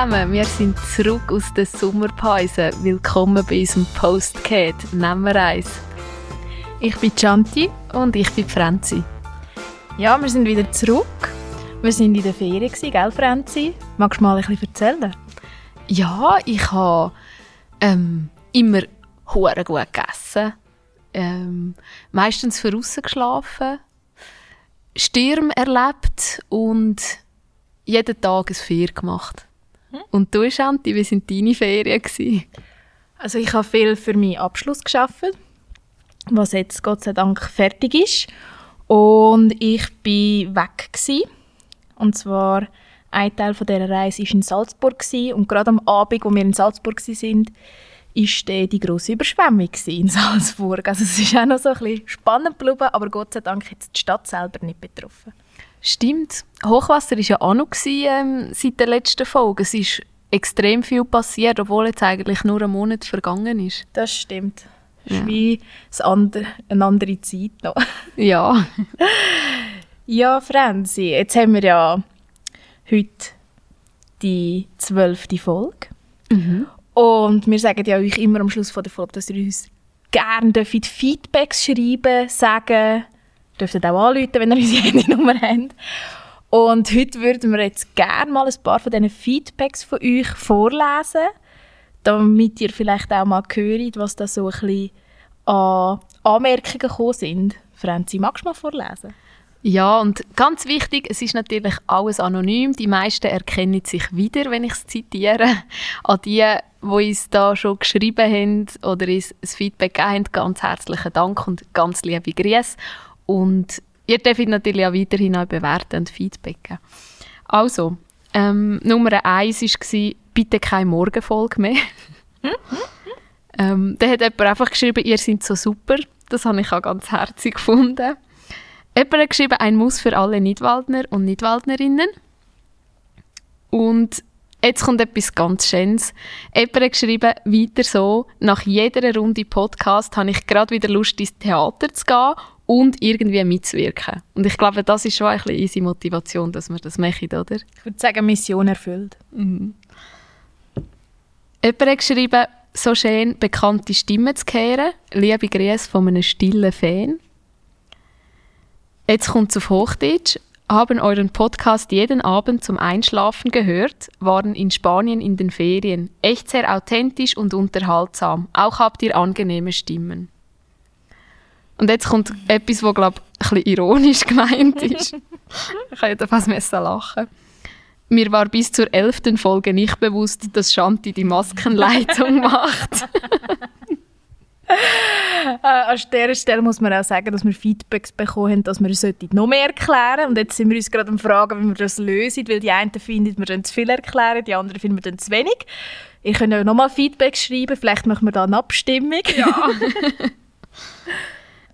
Zusammen, wir sind zurück aus der Sommerpause. Willkommen bei unserem Postcat Nummer 1. Ich bin Chanti. Und ich bin Franzi. Ja, wir sind wieder zurück. Wir sind in der Ferien, gell Franzi? Magst du mal ein bisschen erzählen? Ja, ich habe ähm, immer hure gut gegessen. Ähm, meistens voraus geschlafen. Sturm erlebt und jeden Tag ein Feier gemacht. Und du, Shanti, wie waren deine Ferien? Gewesen? Also ich habe viel für meinen Abschluss geschafft, was jetzt Gott sei Dank fertig ist. Und ich war weg. Gewesen. Und zwar ein Teil von dieser Reise war in Salzburg. Gewesen. Und gerade am Abend, wo wir in Salzburg waren, war die grosse Überschwemmung in Salzburg. Also es ist auch noch so ein bisschen spannend aber Gott sei Dank hat die Stadt selber nicht betroffen. Stimmt. Hochwasser war ja auch noch ähm, seit der letzten Folge. Es ist extrem viel passiert, obwohl jetzt eigentlich nur ein Monat vergangen ist. Das stimmt. Es ist wie andere, eine andere Zeit noch. Ja. ja, Franzi, jetzt haben wir ja heute die zwölfte Folge. Mhm. Und wir sagen ja euch immer am Schluss von der Folge, dass ihr uns gerne Feedbacks schreiben, sagen, dürft auch anrufen, wenn ihr unsere Handynummer habt. Und heute würden wir jetzt gerne mal ein paar von diesen Feedbacks von euch vorlesen, damit ihr vielleicht auch mal hört, was da so ein bisschen an Anmerkungen gekommen sind. Franzi, magst du mal vorlesen? Ja, und ganz wichtig, es ist natürlich alles anonym. Die meisten erkennen sich wieder, wenn ich es zitiere. An die, die uns da schon geschrieben haben oder uns ein Feedback gegeben haben, ganz herzlichen Dank und ganz liebe Grüße. Und ihr dürft natürlich auch weiterhin auch bewerten und Feedbacken. Also, ähm, Nummer eins war, bitte keine Morgenfolge mehr. ähm, da hat jemand einfach geschrieben, ihr seid so super. Das habe ich auch ganz herzlich gefunden. Jemand hat geschrieben, ein Muss für alle Nidwaldner und Nidwaldnerinnen. Und jetzt kommt etwas ganz Schönes. Jemand hat geschrieben, weiter so, nach jeder Runde Podcast habe ich gerade wieder Lust, ins Theater zu gehen und irgendwie mitzuwirken. Und ich glaube, das ist schon ein bisschen unsere Motivation, dass wir das machen, oder? Ich würde sagen, Mission erfüllt. Mhm. Jemand hat geschrieben, so schön bekannte Stimmen zu hören. Liebe Grüße von einem stillen Fan. Jetzt kommt es auf Hochdeutsch. Haben euren Podcast jeden Abend zum Einschlafen gehört, waren in Spanien in den Ferien. Echt sehr authentisch und unterhaltsam. Auch habt ihr angenehme Stimmen. Und jetzt kommt etwas, was, glaube ich, ein bisschen ironisch gemeint ist. ich hätte fast lachen Mir war bis zur elften Folge nicht bewusst, dass Shanti die Maskenleitung macht. äh, an dieser Stelle muss man auch sagen, dass wir Feedbacks bekommen haben, dass wir es noch mehr erklären Und jetzt sind wir uns gerade am Fragen, wie wir das lösen, weil die einen finden, wir zu viel erklären, die anderen finden, wir zu wenig. Ihr könnt ja nochmal Feedback schreiben, vielleicht machen wir da eine Abstimmung. Ja.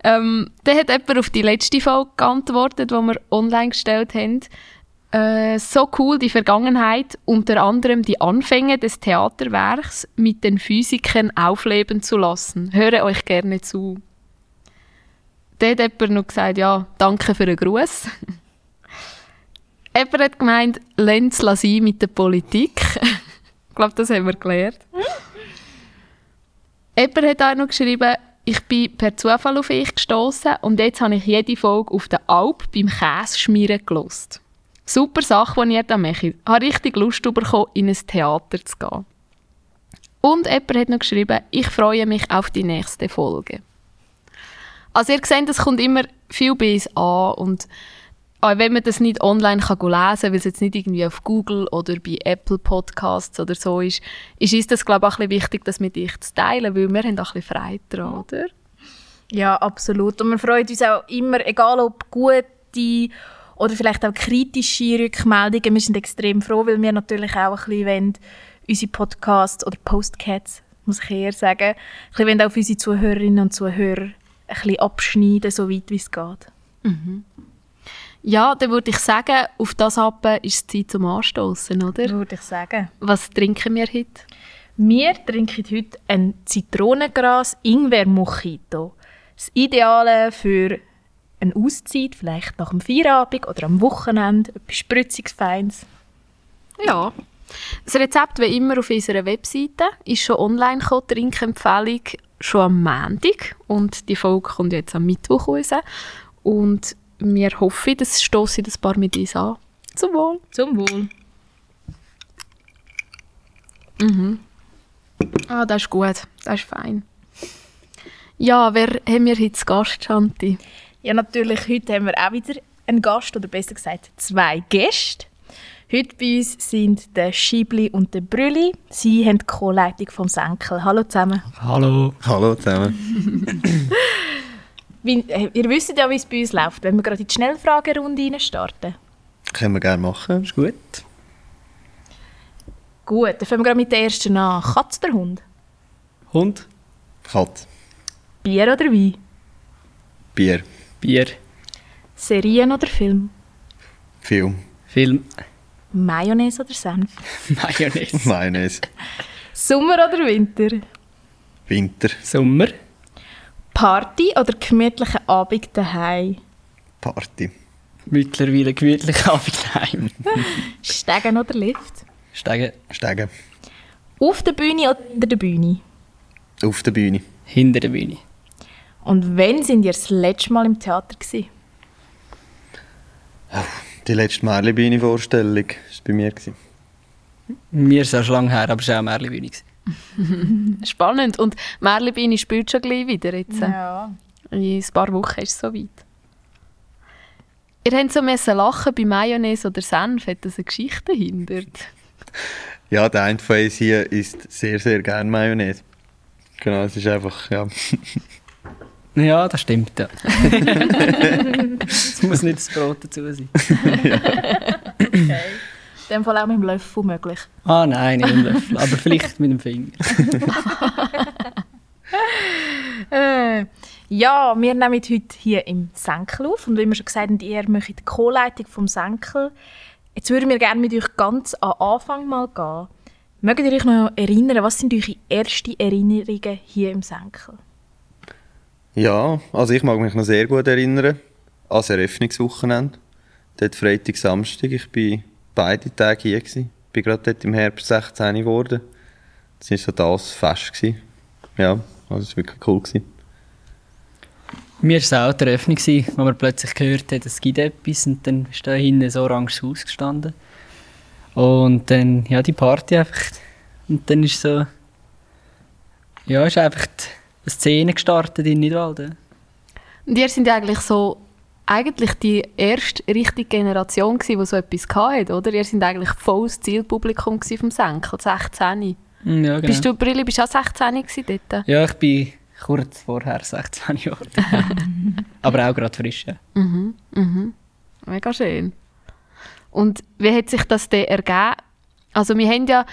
Ähm, dann hat jemand auf die letzte Folge geantwortet, die wir online gestellt haben. Äh, so cool die Vergangenheit, unter anderem die Anfänge des Theaterwerks mit den Physikern aufleben zu lassen. Höre euch gerne zu. Dann hat jemand noch gesagt, ja, danke für den Gruß. jemand hat gemeint, Lenz sein mit der Politik. ich glaube, das haben wir gelernt. jemand hat auch noch geschrieben, ich bin per Zufall auf euch gestoßen und jetzt habe ich jede Folge auf der Alp beim Käseschmieren gelost. Super Sache, die ihr da macht. Ich habe richtig Lust bekommen, in ein Theater zu gehen. Und jemand hat noch geschrieben, ich freue mich auf die nächste Folge. Also ihr seht, es kommt immer viel bei uns an und auch wenn man das nicht online kann lesen kann, weil es jetzt nicht irgendwie auf Google oder bei Apple Podcasts oder so ist, ist uns das, glaube ich, auch ein bisschen wichtig, das mit dich zu teilen, weil wir haben auch ein bisschen Freude daran, oder? Ja, absolut. Und wir freuen uns auch immer, egal ob gute oder vielleicht auch kritische Rückmeldungen. Wir sind extrem froh, weil wir natürlich auch ein bisschen wollen, unsere Podcasts oder Postcats, muss ich eher sagen, ein bisschen auf unsere Zuhörerinnen und Zuhörer ein bisschen abschneiden, so weit wie es geht. Mhm. Ja, dann würde ich sagen, auf das ab ist es Zeit zum Anstoßen, oder? Würde ich sagen. Was trinken wir heute? Wir trinken heute ein Zitronengras Ingwer Mojito. Das Ideale für eine Auszeit, vielleicht nach dem Feierabend oder am Wochenende, etwas Spritziges, Feins. Ja, Das Rezept wie immer auf unserer Webseite ist schon online gekommen, Trinkempfehlung schon am Montag und die Folge kommt jetzt am Mittwoch raus. Und wir hoffen, das stoßen ein paar mit uns an. Zum Wohl. Zum Wohl. Mhm. Ah, das ist gut. Das ist fein. Ja, wer haben wir heute zu Gast, Chanti? Ja, natürlich, heute haben wir auch wieder einen Gast, oder besser gesagt zwei Gäste. Heute bei uns sind der Schibli und der Brülli. Sie haben die Co-Leitung vom Senkel. Hallo zusammen. Hallo. Hallo zusammen. Wie, äh, ihr wisst ja, wie es bei uns läuft, wenn wir gerade in die Schnellfragerunde starten. Können wir gerne machen. Ist gut. Gut, dann fangen wir gerade mit der ersten an. Katz oder Hund? Hund, Katz. Bier oder Wein? Bier. Bier, Serien oder Film? Film. Film, Mayonnaise oder Senf? Mayonnaise, Mayonnaise. Sommer oder Winter? Winter. Sommer, Party oder gemütlichen Abend daheim? Party. mittlerweile gemütlich Abend daheim. Stegen oder Lift? Steigen Steigen. Auf der Bühne oder hinter der Bühne? Auf der Bühne. hinter der Bühne. Und wann sind ihr das letzte Mal im Theater gewesen? Die letzte Märli-Bühne-Vorstellung war bei mir. Mir ist es auch schon lange her, aber es war auch eine Märchenbühne. Spannend. Und Merlibini spielt schon gleich wieder jetzt. Ja. In ein paar Wochen ist es soweit. Ihr habt so müssen lachen bei Mayonnaise oder Senf. Hat das eine Geschichte dahinter? Ja, der eine von uns hier isst sehr, sehr gerne Mayonnaise. Genau, es ist einfach, ja. Ja, das stimmt, ja. Es muss nicht das Brot dazu sein. In dem Fall auch mit dem Löffel möglich. Ah nein, nicht mit dem Löffel, aber vielleicht mit dem Finger. Äh, ja, wir nehmen heute hier im Senkel auf. Und wie wir schon gesagt haben, ihr möchtet die Co-Leitung vom Senkel. Jetzt würden wir gerne mit euch ganz am Anfang mal gehen. Mögt ihr euch noch erinnern, was sind eure ersten Erinnerungen hier im Senkel? Ja, also ich mag mich noch sehr gut erinnern an das Eröffnungswochenende. Dort Freitag, Samstag. Ich war beide Tage hier. Gewesen. Ich bin gerade dort im Herbst 16 geworden. Das war so das Fest. Gewesen. Ja, also es war wirklich cool. Gewesen. Mir war es auch die Eröffnung, wo man plötzlich gehört hat, es gibt etwas und dann ist da hinten ein oranges Haus gestanden. Und dann, ja, die Party einfach. Und dann ist so, ja, ist einfach die Szene gestartet in Nidwalden. Und ihr sind eigentlich so eigentlich die erste richtige Generation gsi, die so etwas hatte, oder? Ihr sind eigentlich volles Zielpublikum vom Senkel, 16. Mm, Ja, genau. Bist du, Brilli, bist du auch 16 gsi dort? Ja, ich bin kurz vorher 16 Jahre. Aber auch gerade frisch. Ja. Mhm, mhm. Mega schön. Und wie hat sich das dann ergeben? Also wir haben ja,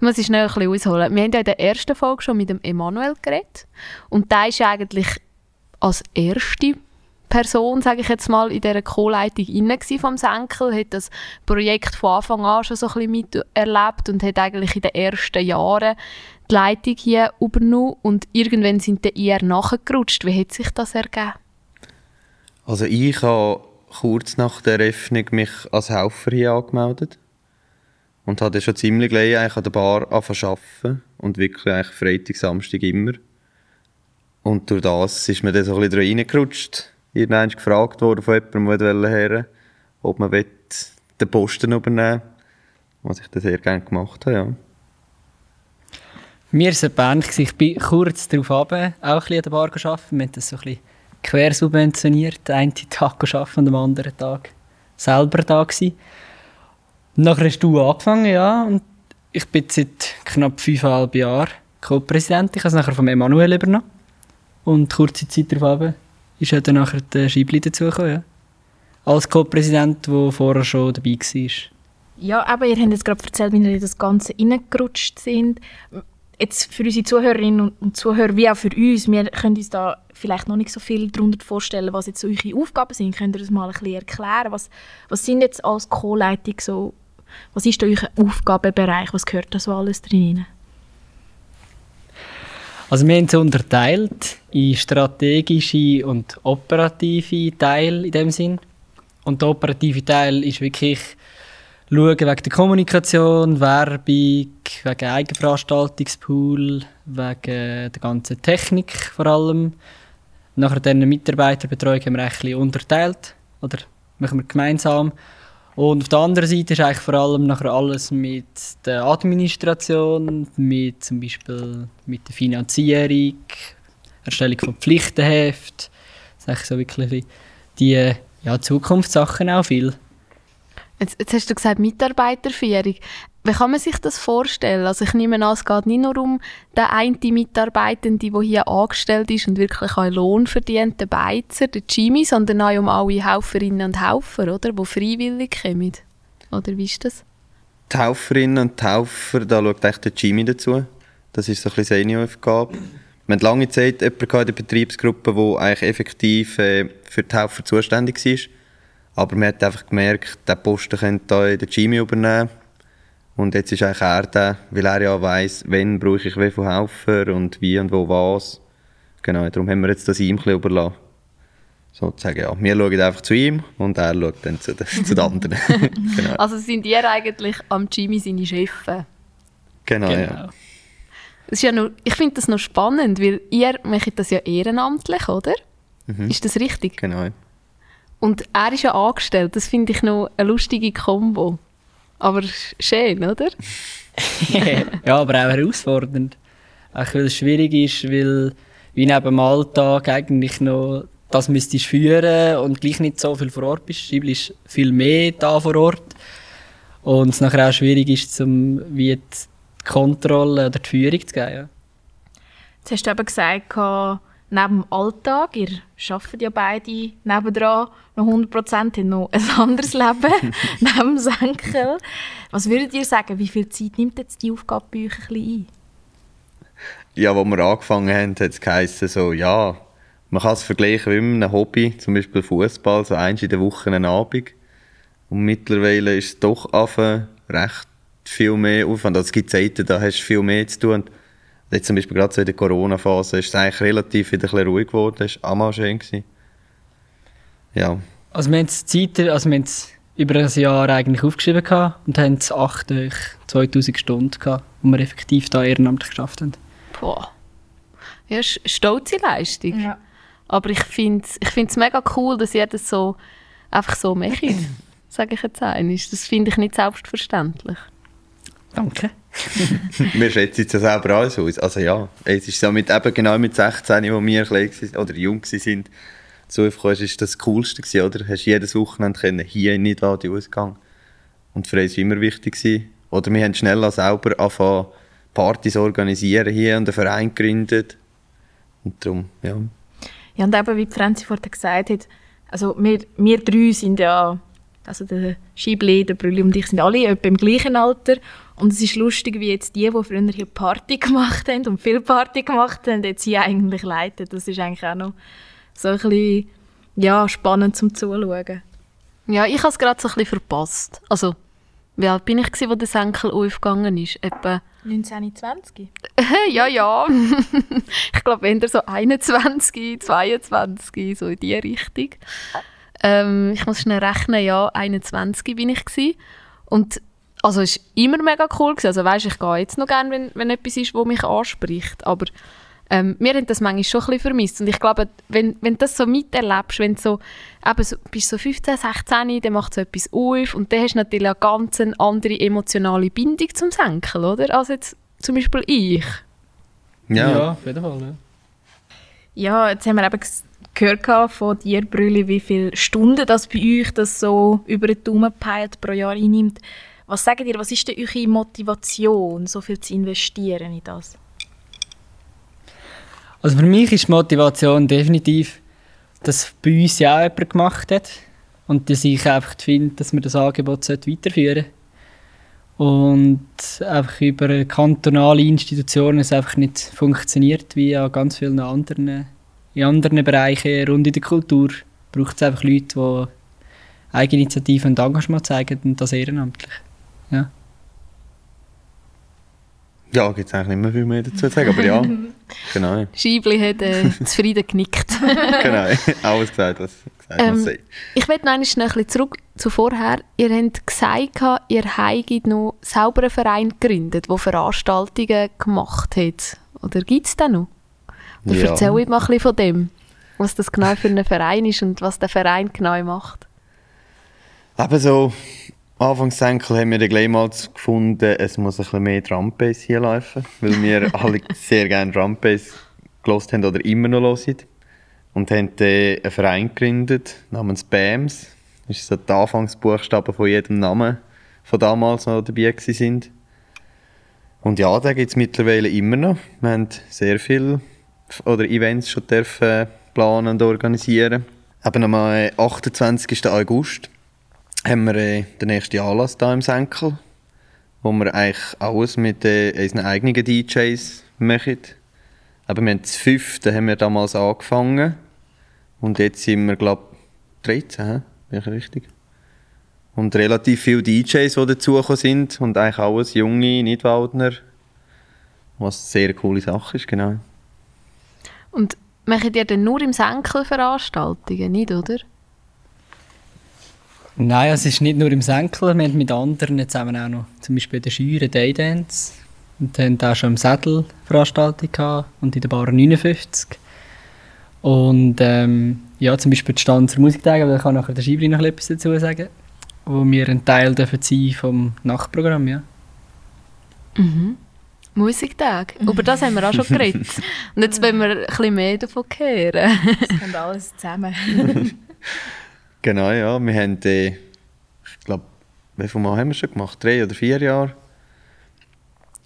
muss ich schnell ein bisschen ausholen, wir haben ja in der ersten Folge schon mit dem Emanuel geredet. Und der ist ja eigentlich als erste Person, sage ich jetzt mal, in dieser Co-Leitung inne vom Senkel, hat das Projekt von Anfang an schon so ein bisschen miterlebt und hat eigentlich in den ersten Jahren die Leitung hier übernommen und irgendwann sind dann eher nachgerutscht. Wie hat sich das ergeben? Also ich habe kurz nach der Eröffnung mich als Helfer hier angemeldet und habe schon ziemlich gleich eigentlich an der Bar angefangen und wirklich eigentlich Freitag, Samstag immer. Und durch das ist mir dann so ein bisschen reingerutscht. Irgendwann gefragt worden von jemandem, der her ob man den Posten übernehmen will. Was ich dann sehr gerne gemacht habe, ja. Mir war Band, ich bin kurz darauf runter, auch ein an der Bar gearbeitet. Wir haben das so ein bisschen quer subventioniert. Den einen Tag arbeiten und am anderen Tag selber da gewesen. Nachher hast du angefangen, ja, und ich bin seit knapp fünfeinhalb Jahren Co-Präsident. Ich habe es nachher von Emanuel übernommen. Und kurze Zeit darauf ist ja dann nachher der Scheibli dazugekommen, ja. Als Co-Präsident, der vorher schon dabei war. Ja, aber ihr habt jetzt gerade erzählt, wie ihr in das Ganze reingerutscht sind. Jetzt für unsere Zuhörerinnen und Zuhörer, wie auch für uns, wir können uns da vielleicht noch nicht so viel darunter vorstellen, was jetzt so eure Aufgaben sind. Könnt ihr das mal ein bisschen erklären? Was, was sind jetzt als Co-Leitung so, was ist da euer Aufgabenbereich? Was gehört da so alles drin? Also wir haben es unterteilt in strategische und operative Teile in dem Sinn. Und der operative Teil ist wirklich schauen wegen der Kommunikation, Werbung, wegen Eigenveranstaltungspool, wegen der ganzen Technik vor allem. Nachher dann Mitarbeiterbetreuung haben wir ein unterteilt oder machen wir gemeinsam. Und auf der anderen Seite ist eigentlich vor allem nachher alles mit der Administration, mit zum Beispiel mit der Finanzierung, Erstellung von Pflichtenheft. Das ist so wirklich die ja, Zukunftssachen auch viel. Jetzt, jetzt hast du gesagt Mitarbeiterführung. Wie kann man sich das vorstellen? Also ich nehme an, es geht nicht nur um den einen Mitarbeitenden, der hier angestellt ist und wirklich einen Lohn verdient, den Beizer, den Jimmy, sondern auch um alle Helferinnen und Helfer, oder? Die freiwillig kommen. Oder wie ist das? Die Helferinnen und Helfer, da schaut echt der Jimmy dazu. Das ist so ein bisschen seine Aufgabe. Wir hatten lange Zeit jemanden in der Betriebsgruppe, der eigentlich effektiv äh, für die Helfer zuständig war. Aber man hat einfach gemerkt, der Posten könnte hier der Jimmy übernehmen. Und jetzt ist eigentlich er der, weil er ja weiss, wann brauche ich wie viel Helfer und wie und wo was. Genau, darum haben wir jetzt das ihm ein bisschen überlassen. Sozusagen, ja. Wir schauen einfach zu ihm und er schaut dann zu den, zu den anderen. genau. Also sind ihr eigentlich am Jimmy seine Chefs? Genau, genau. ja. Das ist ja noch, ich finde das noch spannend, weil ihr macht das ja ehrenamtlich, oder? Mhm. Ist das richtig? Genau. Und er ist ja angestellt. Das finde ich noch eine lustige Kombo. Aber schön, oder? ja, aber auch herausfordernd. Auch weil es schwierig ist, weil wie neben dem Alltag eigentlich noch das müsstest führen und gleich nicht so viel vor Ort bist. Schibli ist viel mehr da vor Ort. Und es nachher auch schwierig ist, zum, wie die Kontrolle oder die Führung zu geben. Ja. Jetzt hast du eben gesagt, neben dem Alltag, ihr arbeitet ja beide nebendran noch 100%, haben noch ein anderes Leben neben dem Senkel. Was würdet ihr sagen, wie viel Zeit nimmt jetzt die Aufgabe bei euch ein bisschen ein? Ja, als wir angefangen haben, hat es geheißen, so, ja, man kann es vergleichen mit einem Hobby, zum Beispiel Fußball, so eins in der Woche einen Abend. Und mittlerweile ist es doch recht viel mehr Aufwand. Also es gibt Zeiten, da hast du viel mehr zu tun. Jetzt zum Beispiel gerade so in der Corona-Phase ist es eigentlich relativ wieder ein bisschen ruhig geworden. Es war auch mal schön. Gewesen. Ja. Also wir haben es also wir haben es über ein Jahr eigentlich aufgeschrieben gehabt und haben es 2000 Stunden gehabt, wo wir effektiv da ehrenamtlich geschafft haben. Boah. Ja, ist eine stolze Leistung. Ja. Aber ich finde es ich mega cool, dass ihr das so einfach so macht. sage ich jetzt einmal. Das finde ich nicht selbstverständlich. Danke. wir schätzen es ja selber alles aus. Also ja, es ist so mit, eben genau mit 16, wo wir klein oder jung waren, so aufgekommen ist das Coolste gewesen, oder? Hast jedes Wochenende können, hier in die Ausgang. Und für uns war immer wichtig gewesen. Oder wir haben schnell selber angefangen, Partys organisieren hier und einen Verein gegründet. Und darum, ja. Ja, und eben, wie Franzi vorhin gesagt hat, also wir, wir drei sind ja, also der Schibli, der Brülli und ich sind alle etwa im gleichen Alter und es ist lustig, wie jetzt die, die früher hier Party gemacht haben und viel Party gemacht haben, jetzt hier eigentlich leiten. Das ist eigentlich auch noch so ein bisschen ja, spannend zum Zuschauen. Ja, ich habe es gerade so ein bisschen verpasst. Also, wie alt bin ich, gewesen, wo der Senkel aufgegangen ist? Etwa 1920? ja, ja. ich glaube, wenn so 21, 22, so in die Richtung. Ähm, ich muss schnell rechnen, ja, 21 bin ich gewesen. Und also es war immer mega cool. Gewesen. Also weißt, ich gehe jetzt noch gerne, wenn, wenn etwas ist, das mich anspricht. Aber ähm, wir haben das manchmal schon ein bisschen vermisst. Und ich glaube, wenn, wenn du das so miterlebst, wenn du so, eben so, bist so 15, 16, dann macht so etwas auf und dann hast du natürlich eine ganz andere emotionale Bindung zum Senkel, oder? Als jetzt zum Beispiel ich. Ja, ja auf jeden Fall. Ja. ja, jetzt haben wir eben gehört von dir, Brülli, wie viele Stunden das bei euch das so über den Daumen peilt pro Jahr einnimmt. Was sagt ihr, was ist denn eure Motivation, so viel zu investieren in das? Also für mich ist die Motivation definitiv, dass bei uns ja auch jemand gemacht hat und dass ich einfach finde, dass man das Angebot weiterführen. Und einfach über kantonale Institutionen es einfach nicht funktioniert, wie an ganz vielen anderen, in anderen Bereichen rund in der Kultur. braucht es einfach Leute, die Eigeninitiative und Engagement zeigen und das ehrenamtlich. Ja. Ja, gibt es eigentlich nicht mehr viel mehr dazu zu sagen, aber ja, genau. Scheibli hat äh, zufrieden genickt. genau, alles gesagt, was gesagt Ähm, ich will noch ein bisschen zurück zu vorher. Ihr habt gesagt, ihr habt noch selber einen Verein gegründet, der Veranstaltungen gemacht hat. Oder gibt es den noch? Oder Ja. erzähl ich mal ein bisschen von dem, was das genau für ein Verein ist und was der Verein genau macht. Eben so, Anfangsenkel haben wir dann gleich mal gefunden, es muss ein bisschen mehr Drumbass hier laufen, weil wir alle sehr gerne Drumbass gelost haben oder immer noch hören. Und haben dann einen Verein gegründet namens BAMS. Das ist so die Anfangsbuchstaben von jedem Namen von damals noch dabei sind. Und ja, da gibt es mittlerweile immer noch. Wir haben sehr viele oder Events schon dürfen planen und organisieren. Eben am äh, 28. August haben wir äh, den nächsten Anlass hier im Senkel, wo wir eigentlich alles mit äh, unseren eigenen DJs machen. Aber wir haben das fünfte haben wir damals angefangen und jetzt sind wir glaube 13, hä? bin ich richtig? Und relativ viele DJs, die dazugekommen sind und eigentlich alles junge Nidwaldner, was eine sehr coole Sache ist, genau. Und macht ihr denn nur im Senkel Veranstaltungen, nicht, oder? Nein, es ist nicht nur im Senkel, wir haben mit anderen zusammen auch noch zum Beispiel den Scheuren Daydance und haben auch schon im Sädel Veranstaltung gehabt und in der Bar 59. Und ähm, ja, zum Beispiel die Stanzer Musiktage, aber da kann nachher der Schibri noch etwas dazu sagen, wo wir ein Teil dürfen sein vom Nachtprogramm, ja. Musiktag. Über das haben wir auch schon geredet. Und jetzt wollen wir ein bisschen mehr davon hören. Es kommt alles zusammen. Genau, ja. Wir haben, äh, ich glaube, wie viele Mal haben wir schon gemacht? Drei oder vier Jahre.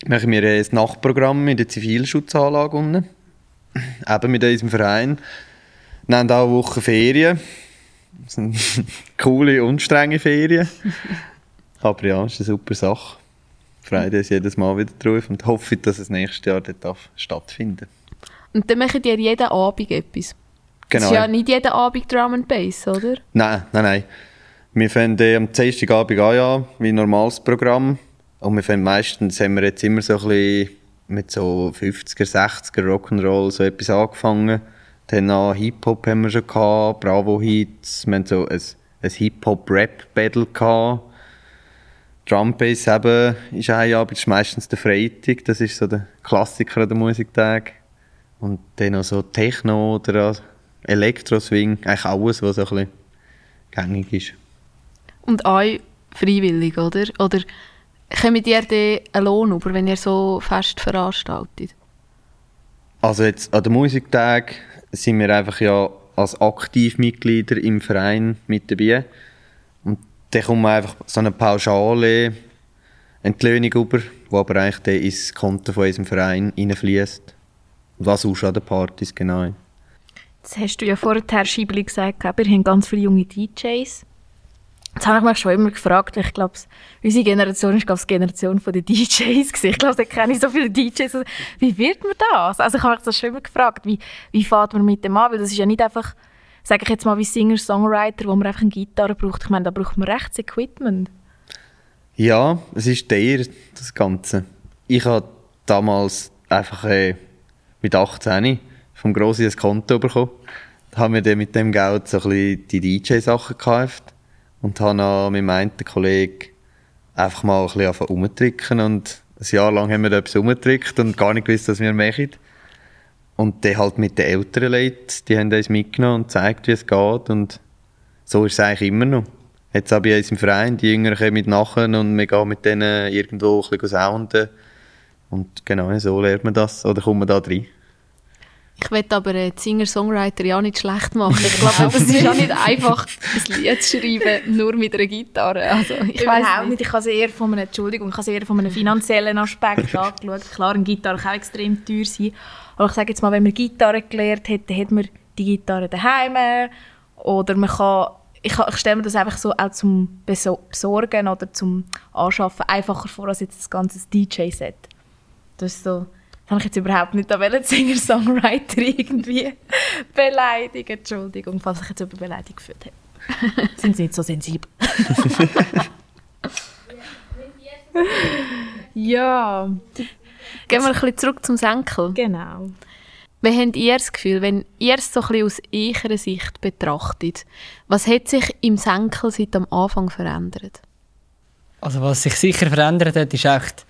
Machen wir äh, das Nachtprogramm in der Zivilschutzanlage unten. Eben mit unserem Verein. Wir haben auch eine Woche Ferien. Das sind coole und strenge Ferien. Aber ja, es ist eine super Sache. Freue uns jedes Mal wieder drauf und hoffe, dass es nächstes Jahr dort darf stattfinden Und dann macht ihr jeden Abend etwas. Es Genau. ist ja nicht jeden Abend Drum and Bass, oder? Nein, nein, nein. Wir fangen äh, am Dienstagabend an, ja, wie ein normales Programm. Und wir fangen meistens, haben wir jetzt immer so ein bisschen mit so 50er, 60er Rock'n'Roll so etwas angefangen. Dann an Hip-Hop haben wir schon gehabt, Bravo-Hits. Wir haben so ein, ein Hip-Hop-Rap-Battle gehabt. Drum-Bass eben ist ein Abend, das ist meistens der Freitag. Das ist so der Klassiker an der Musiktag. Und dann noch so Techno oder Elektro-Swing. Eigentlich alles, was so ein bisschen gängig ist. Und euch freiwillig, oder? Oder kommt ihr dann einen Lohn über, wenn ihr so fest veranstaltet? Also jetzt an den Musiktag sind wir einfach ja als Aktivmitglieder im Verein mit dabei. Dann kommt man einfach so eine pauschale Entlöhnung über, die aber eigentlich dann ins Konto von unserem Verein reinfließt. Was auch an den Partys, genau. Jetzt hast du ja vorher, Schiebli, gesagt, wir haben ganz viele junge DJs. Jetzt habe ich mich schon immer gefragt, ich glaube, unsere Generation ist glaube ich, die Generation der DJs. Ich glaube, da kenne ich so viele DJs. Also, Wie wird man das? Also ich habe mich das schon immer gefragt, wie, wie fährt man mit dem an? Weil das ist ja nicht einfach, sage ich jetzt mal, wie Singer-Songwriter, wo man einfach eine Gitarre braucht. Ich meine, da braucht man rechtes Equipment. Ja, es ist der, das Ganze. Ich habe damals einfach äh, mit 18 vom Grossi ein Konto bekommen. Da haben wir dann mit dem Geld so ein die DJ-Sachen gekauft und habe dann mit meinem Kollegen einfach mal ein bisschen rumzutricken und ein Jahr lang haben wir da etwas rumgetrickt und gar nicht gewusst, was wir machen. Und dann halt mit den älteren Leuten, die haben uns mitgenommen und gezeigt, wie es geht und so ist es eigentlich immer noch. Jetzt habe ich uns im Verein, die Jüngeren kommen mit nachher und wir gehen mit denen irgendwo ein bisschen sounden. Und genau so lernt man das, oder kommt man da rein. Ich will aber äh, die Singer-Songwriter ja nicht schlecht machen. Ich glaube, es ist auch nicht einfach, ein Lied zu schreiben, nur mit einer Gitarre. Also, ich weiß nicht. nicht. Ich habe es eher von einem, Entschuldigung, ich habe eher von einem finanziellen Aspekt angeschaut. Klar, eine Gitarre kann auch extrem teuer sein. Aber ich sage jetzt mal, wenn man Gitarre gelernt hat, dann hat man die Gitarre daheim. Oder man kann, ich, ich stelle mir das einfach so auch zum Beso- Besorgen oder zum Anschaffen einfacher vor als jetzt das ganze DJ-Set. Das ist so, habe ich jetzt überhaupt nicht an welchen Singer-Songwriter irgendwie beleidigt. Entschuldigung, falls ich jetzt über Beleidigung geführt habe. Sind Sie nicht so sensibel? ja, Gehen wir ein bisschen zurück zum Senkel. genau. Wie habt ihr das Gefühl, wenn ihr es so ein bisschen aus eurer Sicht betrachtet, was hat sich im Senkel seit am Anfang verändert? Also was sich sicher verändert hat, ist echt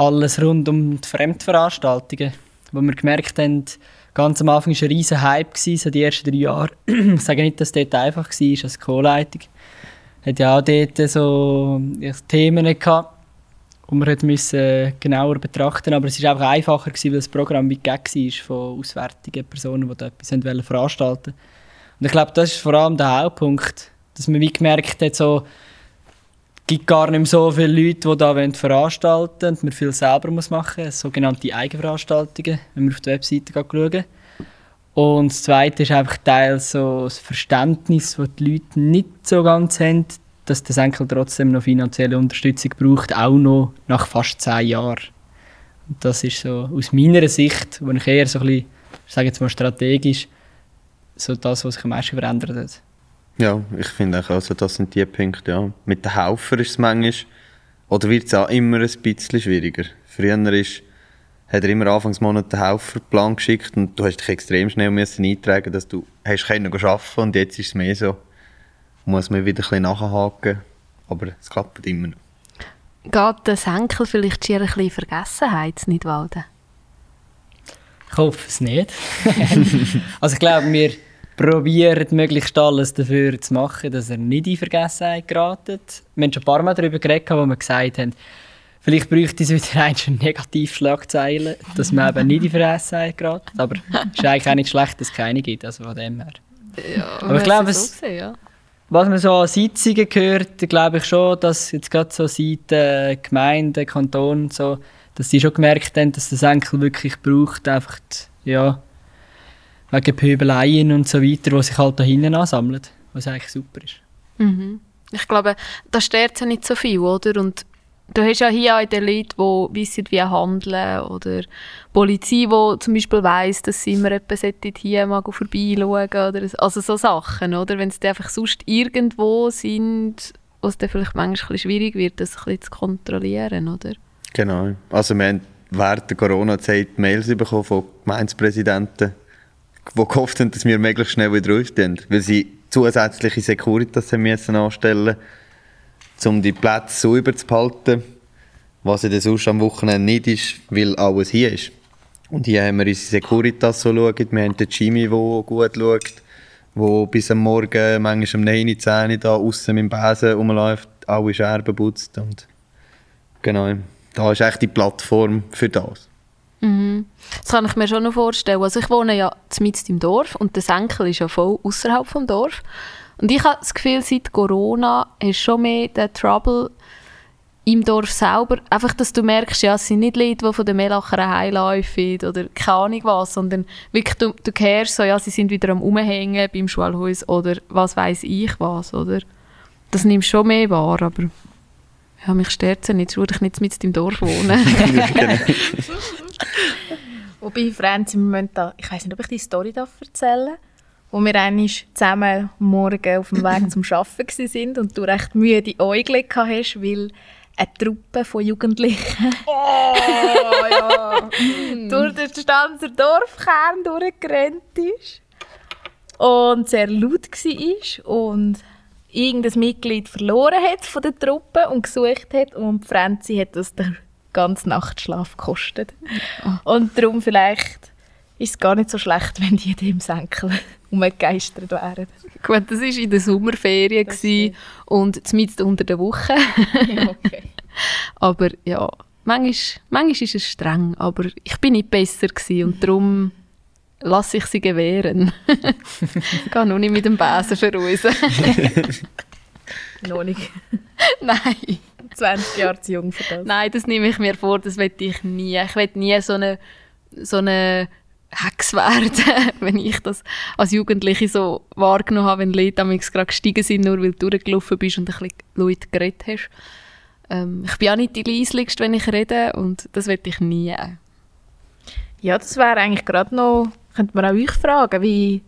alles rund um die Fremdveranstaltungen. Wo wir gemerkt haben, ganz am Anfang war ein riesen Hype, so die ersten drei Jahre. ich sage nicht, dass es dort einfach war als Co-Leitung. Hat ja auch dort so Themen gehabt, die wir müssen genauer betrachten Aber es war einfach einfacher, gewesen, weil das Programm wie gegeben war von auswärtigen Personen, die etwas veranstalten wollten. Und ich glaube, das ist vor allem der Hauptpunkt, dass man wie gemerkt hat, so, gibt gar nicht so viele Leute, die da veranstalten wollen und man viel selber muss machen muss, sogenannte Eigenveranstaltungen, wenn man auf der Webseite schauen Und das Zweite ist einfach teils so das Verständnis, das die Leute nicht so ganz haben, dass der Senkel trotzdem noch finanzielle Unterstützung braucht, auch noch nach fast zehn Jahren. Und das ist so aus meiner Sicht, wo ich eher so ein bisschen, ich sage jetzt mal strategisch, so das, was sich am meisten verändert hat. Ja, ich finde auch, also das sind die Punkte, ja. Mit den Haufer ist es manchmal, oder wird es auch immer ein bisschen schwieriger. Früher ist, hat er immer Anfangsmonat den Hauferplan geschickt und du hast dich extrem schnell müssen eintragen, dass du hast können arbeiten und jetzt ist es mehr so, muss man wieder ein bisschen nachhaken, aber es klappt immer noch. Geht der Senkel vielleicht schier ein bisschen Vergessenheit nicht walden? Ich hoffe es nicht. also ich glaube, wir probieren möglichst alles dafür zu machen, dass er nicht in Vergessenheit geratet. Wir haben schon ein paar Mal darüber geredet, wo wir gesagt haben, vielleicht bräuchte es wieder eine Negativschlagzeile, dass man eben nicht in Vergessenheit geratet. Aber es ist eigentlich auch nicht schlecht, dass es keine gibt, also von dem her. Ja, Aber ich glaube, es, so ja. was man so an Sitzungen hört, glaube ich schon, dass jetzt gerade so seit äh, Gemeinden, Kanton so, dass sie schon gemerkt haben, dass das Enkel wirklich braucht, einfach die, ja, wegen Pöbeleien und so weiter, die sich halt da hinten ansammeln, was eigentlich super ist. Mhm. Ich glaube, da stört ja nicht so viel, oder? Und du hast ja hier auch die Leute, die wissen, wie handeln, oder Polizei, die zum Beispiel weiss, dass sie immer jemanden hier mal vorbeischauen oder also so Sachen, oder? Wenn es einfach sonst irgendwo sind, wo es dann vielleicht manchmal ein schwierig wird, das ein bisschen zu kontrollieren, oder? Genau. Also wir haben während der Corona-Zeit Mails bekommen von Gemeindepräsidenten, die gehofft haben, dass wir möglichst schnell wieder aufstehen. Weil sie zusätzliche Securitas haben müssen anstellen um die Plätze sauber zu behalten, was in der sonst am Wochenende nicht ist, weil alles hier ist. Und hier haben wir unsere Securitas so schauen. Wir haben den Jimmy, der gut schaut, der bis am Morgen, manchmal um 9, 10 da außen mit dem Besen rumläuft, alle Scherben putzt. Und genau, da ist echt die Plattform für das. Mhm. Das kann ich mir schon noch vorstellen. Also ich wohne ja mitten im Dorf und der Senkel ist ja voll außerhalb vom Dorf. Und ich habe das Gefühl, seit Corona hast schon mehr den Trouble im Dorf selber. Einfach, dass du merkst, ja, es sind nicht Leute, die von den Melacher heimlaufen oder keine Ahnung was, sondern wirklich, du, du hörst so, ja, sie sind wieder am Umhängen beim Schulhaus oder was weiß ich was, oder? Das nimmst schon mehr wahr, aber ja, mich stört es ja nicht, ich nicht mit im Dorf wohnen. Wobei, Franz, im Moment da, ich weiß nicht, ob ich die Story darf erzählen wo wir eigentlich zusammen morgen auf dem Weg zum Arbeiten sind und du recht müde Äugel hast, weil eine Truppe von Jugendlichen oh, ja. durch den Stanzer Dorfkern durchgerannt ist und sehr laut war und irgendein Mitglied verloren hat von der Truppe und gesucht hat und Franzi hat das der ganze Nachtschlaf gekostet. Oh. Und darum vielleicht ist es gar nicht so schlecht, wenn die in dem Senkel umgegeistert wären. Gut, das war in der Sommerferien und mitten unter der Woche. ja, okay. Aber ja, manchmal, manchmal ist es streng, aber ich bin nicht besser und darum lasse ich sie gewähren. ich kann noch nicht mit dem Besen verrusen. noch nicht. Nein. 20 Jahre zu jung für das. Nein, das nehme ich mir vor, das will ich nie. Ich will nie so eine, so eine Hex werden, wenn ich das als Jugendliche so wahrgenommen habe, wenn Leute damals gerade gestiegen sind, nur weil du durchgelaufen bist und ein bisschen Leute geredet hast. Ähm, ich bin auch nicht die leislichste, wenn ich rede und das will ich nie. Ja, das wäre eigentlich gerade noch, könnte man auch euch fragen, wie,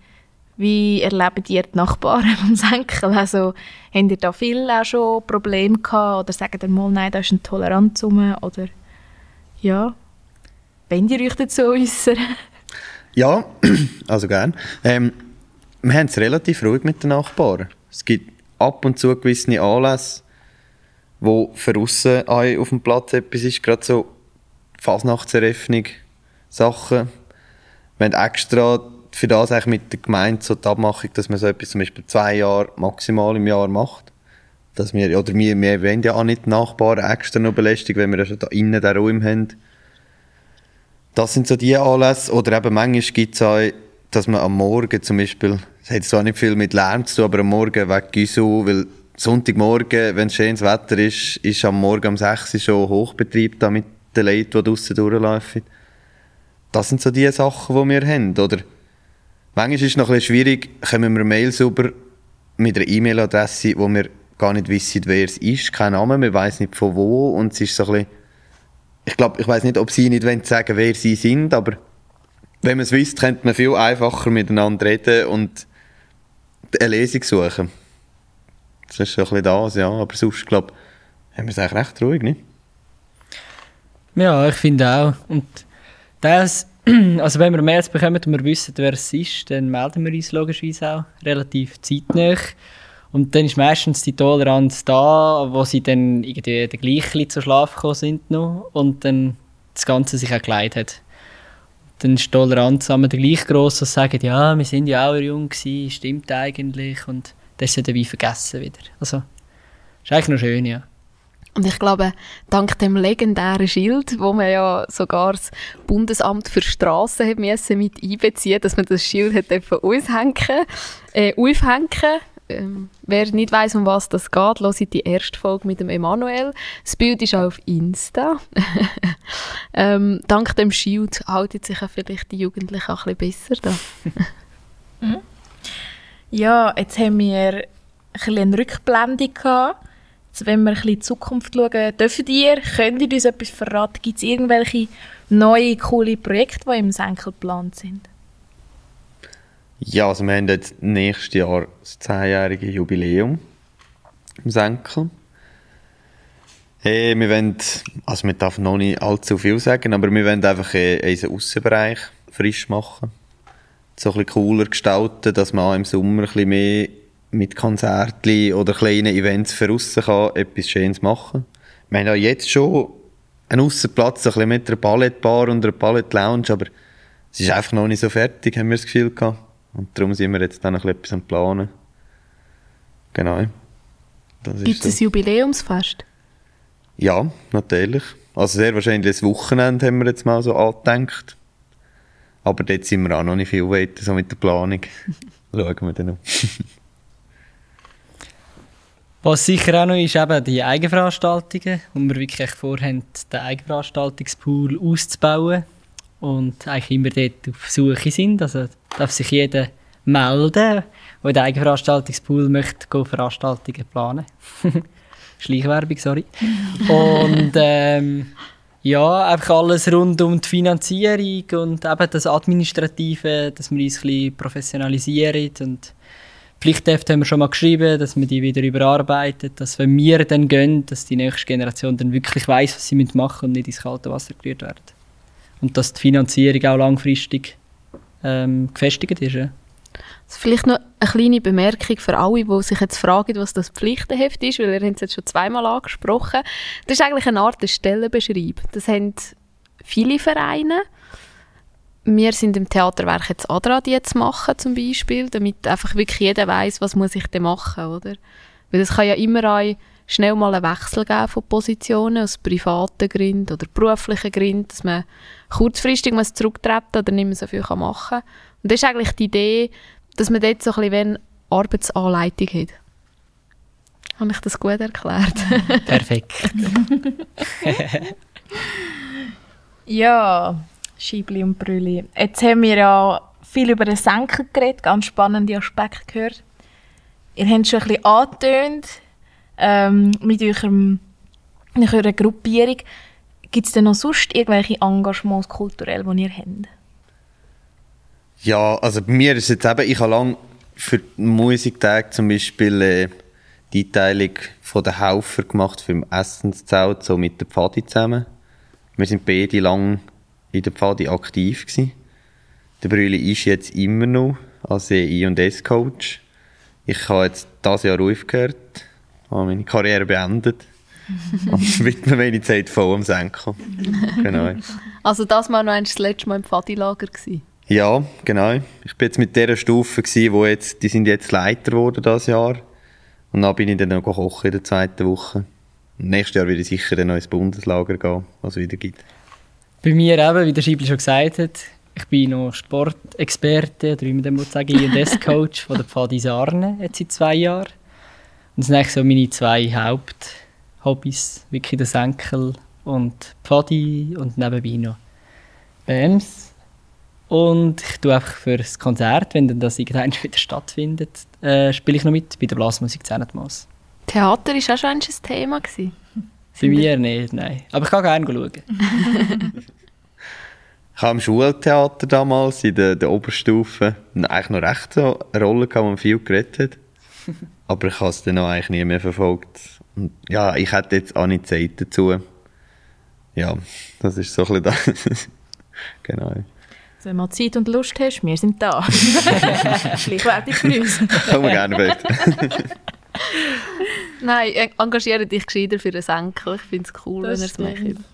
wie erleben ihr die Nachbarn vom Senkel? Also, habt ihr da viel auch schon Probleme gehabt oder sagen ihr mal, nein, da ist ein Toleranz rum oder ja, wenn ihr euch dazu äußern? Ja, also gern. Ähm, wir haben es relativ ruhig mit den Nachbarn. Es gibt ab und zu gewisse Anlässe, wo für aussen auf dem Platz etwas ist, gerade so Fasnachtseröffnung, Sachen. Wir haben extra für das eigentlich mit der Gemeinde so die Abmachung, dass man so etwas zum Beispiel zwei Jahre maximal im Jahr macht. Dass wir, oder wir, wir wollen ja auch nicht Nachbarn extra noch belästigen, wenn wir ja schon da innen den Raum haben. Das sind so die Anlässe. Oder eben manchmal gibt es auch, dass man am Morgen zum Beispiel, das hat zwar nicht viel mit Lärm zu tun, aber am Morgen weg Güsau, weil Sonntagmorgen, wenn es schönes Wetter ist, ist am Morgen um 6 Uhr schon Hochbetrieb da mit den Leuten, die draussen durchlaufen. Das sind so die Sachen, die wir haben. Oder manchmal ist es noch ein schwierig, kommen wir Mails über mit einer E-Mail-Adresse, wo wir gar nicht wissen, wer es ist, kein Name, wir weiß nicht von wo und es ist so ein bisschen, ich glaube, ich weiß nicht, ob sie nicht wollen sagen, wer sie sind, aber wenn man es wüsste, könnte man viel einfacher miteinander reden und eine Lesung suchen. Das ist so ein bisschen das, ja, aber sonst, glaube ich, haben wir es eigentlich recht ruhig, nicht? Ja, ich finde auch. Und das, also wenn wir Mails bekommen und wir wissen, wer es ist, dann melden wir uns logischerweise auch relativ zeitnah. Und dann ist meistens die Toleranz da, wo sie dann irgendwie den gleichen zu Schlaf gekommen sind noch und dann das Ganze sich auch geleitet hat. Dann ist die Toleranz immer gleich gross, dass sie sagen, ja, wir sind ja auch jung gewesen, stimmt eigentlich und das ist ja dabei vergessen wieder. Also, ist eigentlich noch schön, ja. Und ich glaube, dank dem legendären Schild, wo man ja sogar das Bundesamt für Straßen hat müssen mit einbeziehen, dass man das Schild hat uns hängen, äh, aufhängen ähm, wer nicht weiß, um was das geht, hört die erste Folge mit dem Emanuel. Das Bild ist auch auf Insta. ähm, dank dem Schild halten sich vielleicht die Jugendlichen auch ein bisschen besser da. mhm. Ja, jetzt haben wir ein eine Rückblendung gehabt. Jetzt, wenn wir ein bisschen in die Zukunft schauen, dürfen ihr, könnt ihr uns etwas verraten? Gibt es irgendwelche neue, coole Projekte, die im Senkel geplant sind? Ja, also wir haben jetzt nächstes Jahr das 10-jährige Jubiläum im Senkel. Hey, wir wollen, also wir dürfen noch nicht allzu viel sagen, aber wir wollen einfach unseren Aussenbereich frisch machen. So ein bisschen cooler gestalten, dass man auch im Sommer ein bisschen mehr mit Konzerten oder kleinen Events für aussen kann etwas Schönes machen. Wir haben ja jetzt schon einen Aussenplatz, ein bisschen mit einer Ballettbar und einer Ballettlounge, aber es ist einfach noch nicht so fertig, haben wir das Gefühl gehabt. Und darum sind wir jetzt dann noch etwas am Planen. Genau. Gibt es so. ein Jubiläumsfest? Ja, natürlich. Also sehr wahrscheinlich das Wochenende haben wir jetzt mal so angedenkt. Aber dort sind wir auch noch nicht viel weiter, so mit der Planung. Schauen wir dann noch. Was sicher auch noch ist, eben die Eigenveranstaltungen, wo wir wirklich vorhaben, den Eigenveranstaltungspool auszubauen und eigentlich immer dort auf Suche sind. Also darf sich jeder melden, der den Eigenveranstaltungspool möchte Veranstaltungen planen. Schleichwerbung, sorry. und ähm, ja, einfach alles rund um die Finanzierung und eben das Administrative, dass wir uns ein bisschen professionalisieren und Pflichthefte haben wir schon mal geschrieben, dass wir die wieder überarbeiten, dass wenn wir dann gehen, dass die nächste Generation dann wirklich weiß, was sie machen müssen und nicht ins kalte Wasser gerührt werden. Und dass die Finanzierung auch langfristig ähm, gefestigt ist. Ja. Also vielleicht noch eine kleine Bemerkung für alle, die sich jetzt fragen, was das Pflichtenheft ist, weil ihr habt es jetzt schon zweimal angesprochen. Das ist eigentlich eine Art Stellenbeschreib. Das haben viele Vereine wir sind im Theaterwerk jetzt Adra die jetzt machen zum Beispiel, damit einfach wirklich jeder weiß, was muss ich denn machen, oder? Weil es kann ja immer auch schnell mal einen Wechsel geben von Positionen aus privaten Gründen oder beruflichen Gründen, dass man kurzfristig muss zurücktreten oder nicht mehr so viel machen kann. Und das ist eigentlich die Idee, dass man dort so ein bisschen eine Arbeitsanleitung hat. Habe ich das gut erklärt? Perfekt. ja, Schiebli und Brülli. Jetzt haben wir ja viel über den Senken geredet, ganz spannende Aspekte gehört. Ihr habt schon ein bisschen angetönt ähm, mit, eurem, eurer Gruppierung. Gibt es denn noch sonst irgendwelche Engagements kulturell, die ihr habt? Ja, also bei mir ist jetzt eben, ich habe lange für Musiktage zum Beispiel äh, die Einteilung von den Haufer gemacht für das Essenszelt, so mit der Pfadi zusammen. Wir sind beide lang in der Pfadi aktiv gewesen. Der Brüli ist jetzt immer noch als I&S-Coach. Ich habe jetzt dieses Jahr aufgehört, habe meine Karriere beendet und widme meine Zeit voll am Senken. Genau. Also das war noch das letzte Mal im Pfadilager gewesen. Ja, genau. Ich bin jetzt mit dieser Stufe gewesen, wo jetzt, die sind jetzt Leiter geworden dieses Jahr. Und dann bin ich dann noch kochen in der zweiten Woche. Nächstes Jahr werde ich sicher dann noch ins Bundeslager gehen, was es wieder gibt. Bei mir eben, wie der Schiebli schon gesagt hat, ich bin noch Sportexperte, oder wie man dem sagen I&S-Coach von der Pfadi Sarne, jetzt seit zwei Jahren. Und das sind so meine zwei Haupthobbys, wirklich der Senkel und Pfadi und nebenbei noch BMs. Und ich tue einfach für das Konzert, wenn dann das irgendwann wieder stattfindet, äh, spiele ich noch mit bei der Blasmusik Zennetmaß. Theater war auch schon ein Thema. Gewesen. Bei mir nicht, nein. Aber ich kann gerne schauen. ich habe im Schultheater damals, in der, der Oberstufe, eigentlich noch recht so eine Rolle gehabt, wo man viel geredet hat. Aber ich habe es dann auch eigentlich nie mehr verfolgt. Und ja, ich hätte jetzt auch nicht Zeit dazu. Ja, das ist so ein bisschen das. genau. Also wenn du Zeit und Lust hast, wir sind da. Gleichwertig für uns. Kommen wir gerne mit. Nein, engagiere dich gescheiter für den Senkel. Ich finde es cool, das wenn er es macht.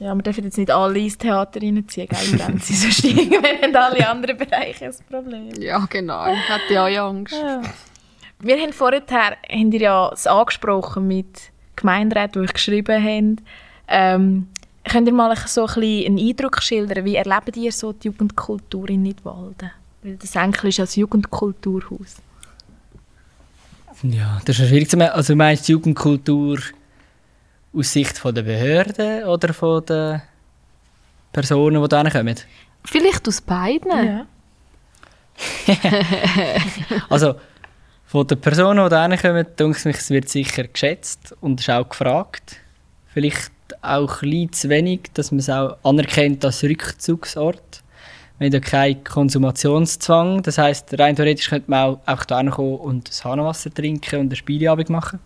Ja, wir dürfen jetzt nicht alle ins Theater reinziehen, gell? Dann sie so steigen, wenn alle anderen Bereiche ein Problem. Ja, genau. Ich hatte ja auch Angst. Ja. Wir haben vorher, haben ihr ja es angesprochen mit Gemeinderäten, die euch geschrieben haben. Ähm, könnt ihr mal so ein einen Eindruck schildern, wie erlebt ihr so die Jugendkultur in Nidwalden? Weil das Enkel ist als Jugendkulturhaus. Ja, das ist schwierig zu sagen. Also meinst du Jugendkultur aus Sicht von der Behörden oder von den Personen, die da kommen? Vielleicht aus beiden. Ja. also von den Personen, die da kommen, denke ich, es wird sicher geschätzt und ist auch gefragt. Vielleicht auch ein zu wenig, dass man es auch anerkennt als Rückzugsort. Wir haben ja keinen Konsumationszwang. Das heisst, rein theoretisch könnte man auch einfach hierher kommen und das Hahnenwasser trinken und eine Spieleabend machen.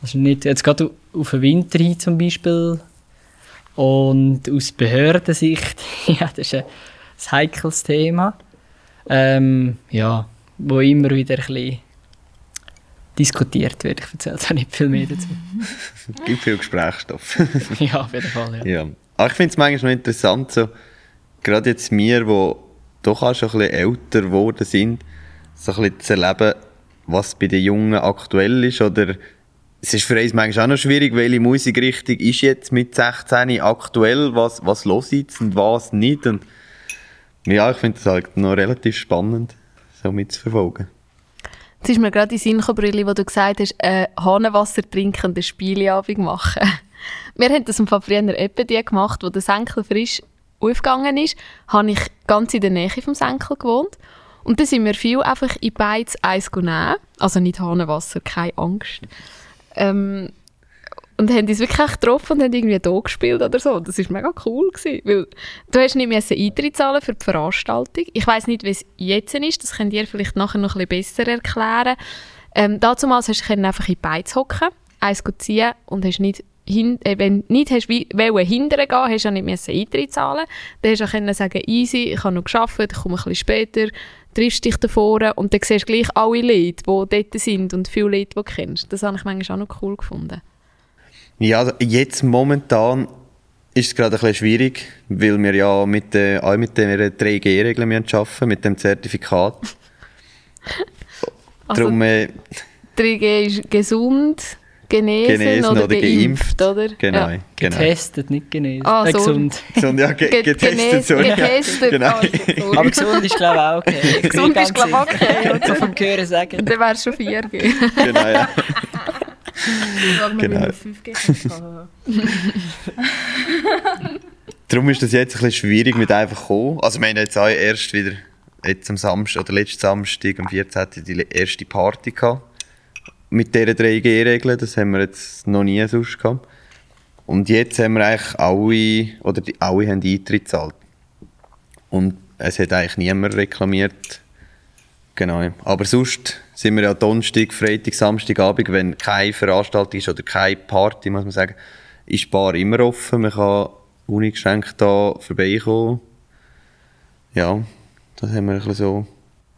Also nicht, jetzt gerade auf den Winter hin zum Beispiel. Und aus Behördensicht, ja, das ist ein, ein heikles Thema. Ähm, ja, wo immer wieder ein bisschen diskutiert wird. Ich erzähle da nicht viel mehr dazu. es gibt viel Gesprächsstoff. ja, auf jeden Fall. Ja. ja. Aber ich finde es manchmal noch interessant, so, gerade jetzt wir, die doch auch schon ein bisschen älter geworden sind, so ein bisschen zu erleben, was bei den Jungen aktuell ist. Oder es ist für uns manchmal auch noch schwierig, welche Musikrichtung ist jetzt mit 16 aktuell, was, was los jetzt und was nicht. Und ja, ich finde es halt noch relativ spannend, so mitzuverfolgen. Jetzt ist mir gerade die Sinn gekommen, wo du gesagt hast, äh, Hahnenwasser trinken und eine Spieleabend machen. Wir haben das im Fall früher eben die gemacht, wo der Senkel frisch aufgegangen ist, habe ich ganz in der Nähe vom Senkel gewohnt. Und dann sind wir viel einfach in beides eins nehmen. Also nicht Hahnenwasser, keine Angst. Ähm, und haben uns wirklich getroffen und haben irgendwie hier gespielt oder so. Das war mega cool. Gewesen, weil du hast nicht mehr Eintritt zahlen für die Veranstaltung. Ich weiß nicht, wie es jetzt ist. Das könnt ihr vielleicht nachher noch ein bisschen besser erklären. Ähm, damals hast du einfach in beides hocken, eins ziehen und hast nicht hin, äh, wenn du nicht hast wollen, hindern gehen, hast du ja nicht mehr Eintritt zahlen. Dann hast du können sagen, easy, ich habe noch geschafft, ich komme ein bisschen später, triffst dich davor und dann siehst du gleich alle Leute, die dort sind und viele Leute, die du kennst. Das habe ich manchmal auch noch cool gefunden. Ja, jetzt momentan ist es gerade ein bisschen schwierig, weil wir ja mit, äh, auch mit den 3G-Regeln arbeiten, mit dem Zertifikat. also, Darum, äh, 3G ist gesund, genesen, genesen oder, oder, geimpft, oder? Genau, ja. genau. Getestet, nicht genesen. Ah, äh, gesund. gesund. Ja, ge getestet, so. Getestet, genau. also, Aber gesund ist glaube ich auch okay. gesund ist glaube ich okay. So vom Hören sagen. Dann wäre es schon 4G. genau, ja. Genau. wie 5G Darum ist das jetzt ein bisschen schwierig mit einfach kommen. Also wir haben jetzt auch erst wieder jetzt am Samstag oder letzten Samstag am 14. die erste Party gehabt mit diesen 3G-Regeln. Das haben wir jetzt noch nie sonst gehabt. Und jetzt haben wir eigentlich alle, oder die, alle haben Eintritt gezahlt. Und es hat eigentlich niemand reklamiert. Genau. Aber sonst sind wir ja Donnerstag, Freitag, Samstagabend, wenn keine Veranstaltung ist oder keine Party, muss man sagen, ist die Bar immer offen. Man kann uneingeschränkt da vorbeikommen. ja, das haben wir ein bisschen so.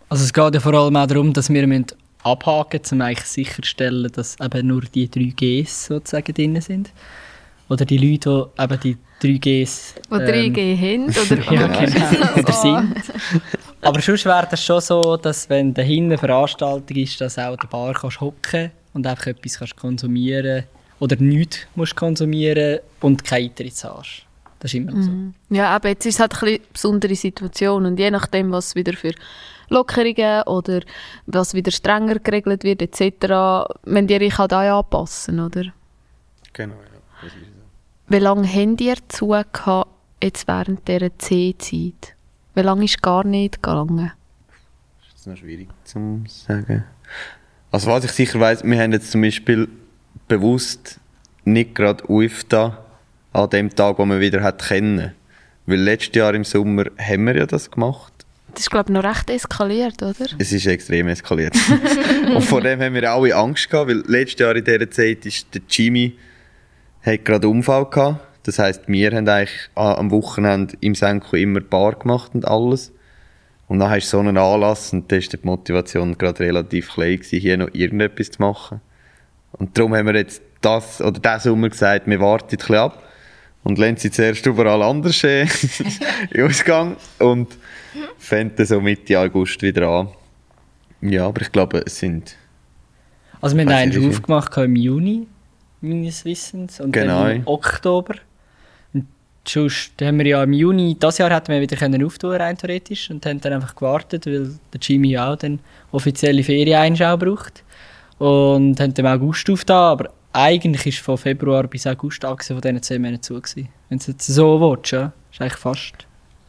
Also es geht ja vor allem auch darum, dass wir müssen abhaken um eigentlich sicherzustellen, dass eben nur die 3Gs sozusagen drin sind. Oder die Leute, die eben die 3Gs... Oder ähm, 3G haben, oder, ja, genau, oder sind. Aber sonst wäre das schon so, dass wenn dahinten eine Veranstaltung ist, dass auch der Bar kannst hocken und einfach etwas kannst konsumieren oder nichts musst konsumieren und keine Eintritt hast. Das ist immer so. Mhm. Ja, aber jetzt ist es halt ein eine besondere Situation und je nachdem, was wieder für Lockerungen oder was wieder strenger geregelt wird etc., wenn die euch halt auch anpassen, oder? Genau, ja. Wie lange habt ihr zu jetzt während dieser C-Zeit? Wie lange ist gar nicht gegangen? Das ist noch schwierig zu sagen. Also was ich sicher weiß, wir haben jetzt zum Beispiel bewusst nicht gerade UFTA an dem Tag, wo man wieder hat kennen. Weil letztes Jahr im Sommer haben wir ja das gemacht. Das ist, glaube ich, noch recht eskaliert, oder? Es ist extrem eskaliert. und vor dem haben wir alle Angst gehabt, weil letztes Jahr in dieser Zeit ist der Jimmy gerade einen Unfall gehabt. Das heisst, wir haben eigentlich am Wochenende im Senko immer Bar gemacht und alles. Und dann hast du so einen Anlass und da war die Motivation gerade relativ klein, gewesen, hier noch irgendetwas zu machen. Und darum haben wir jetzt das, oder diesen Sommer gesagt, wir warten ein bisschen ab und lassen sie zuerst überall anders äh, in Ausgang und fangen so Mitte August wieder an. Ja, aber ich glaube, es sind... Also wir haben einen aufgemacht im Juni, meines Wissens, und genau. dann im Oktober. Und sonst haben wir ja im Juni, das Jahr hätten wir wieder können auftun rein theoretisch, und haben dann einfach gewartet, weil der Jimmy auch dann offizielle Ferieneinschau braucht. Und haben dann im August aufgetan, aber eigentlich war von Februar bis August abgesehen von diesen zehn Monaten zu. Gewesen. Wenn du es jetzt so willst, ja, ist eigentlich fast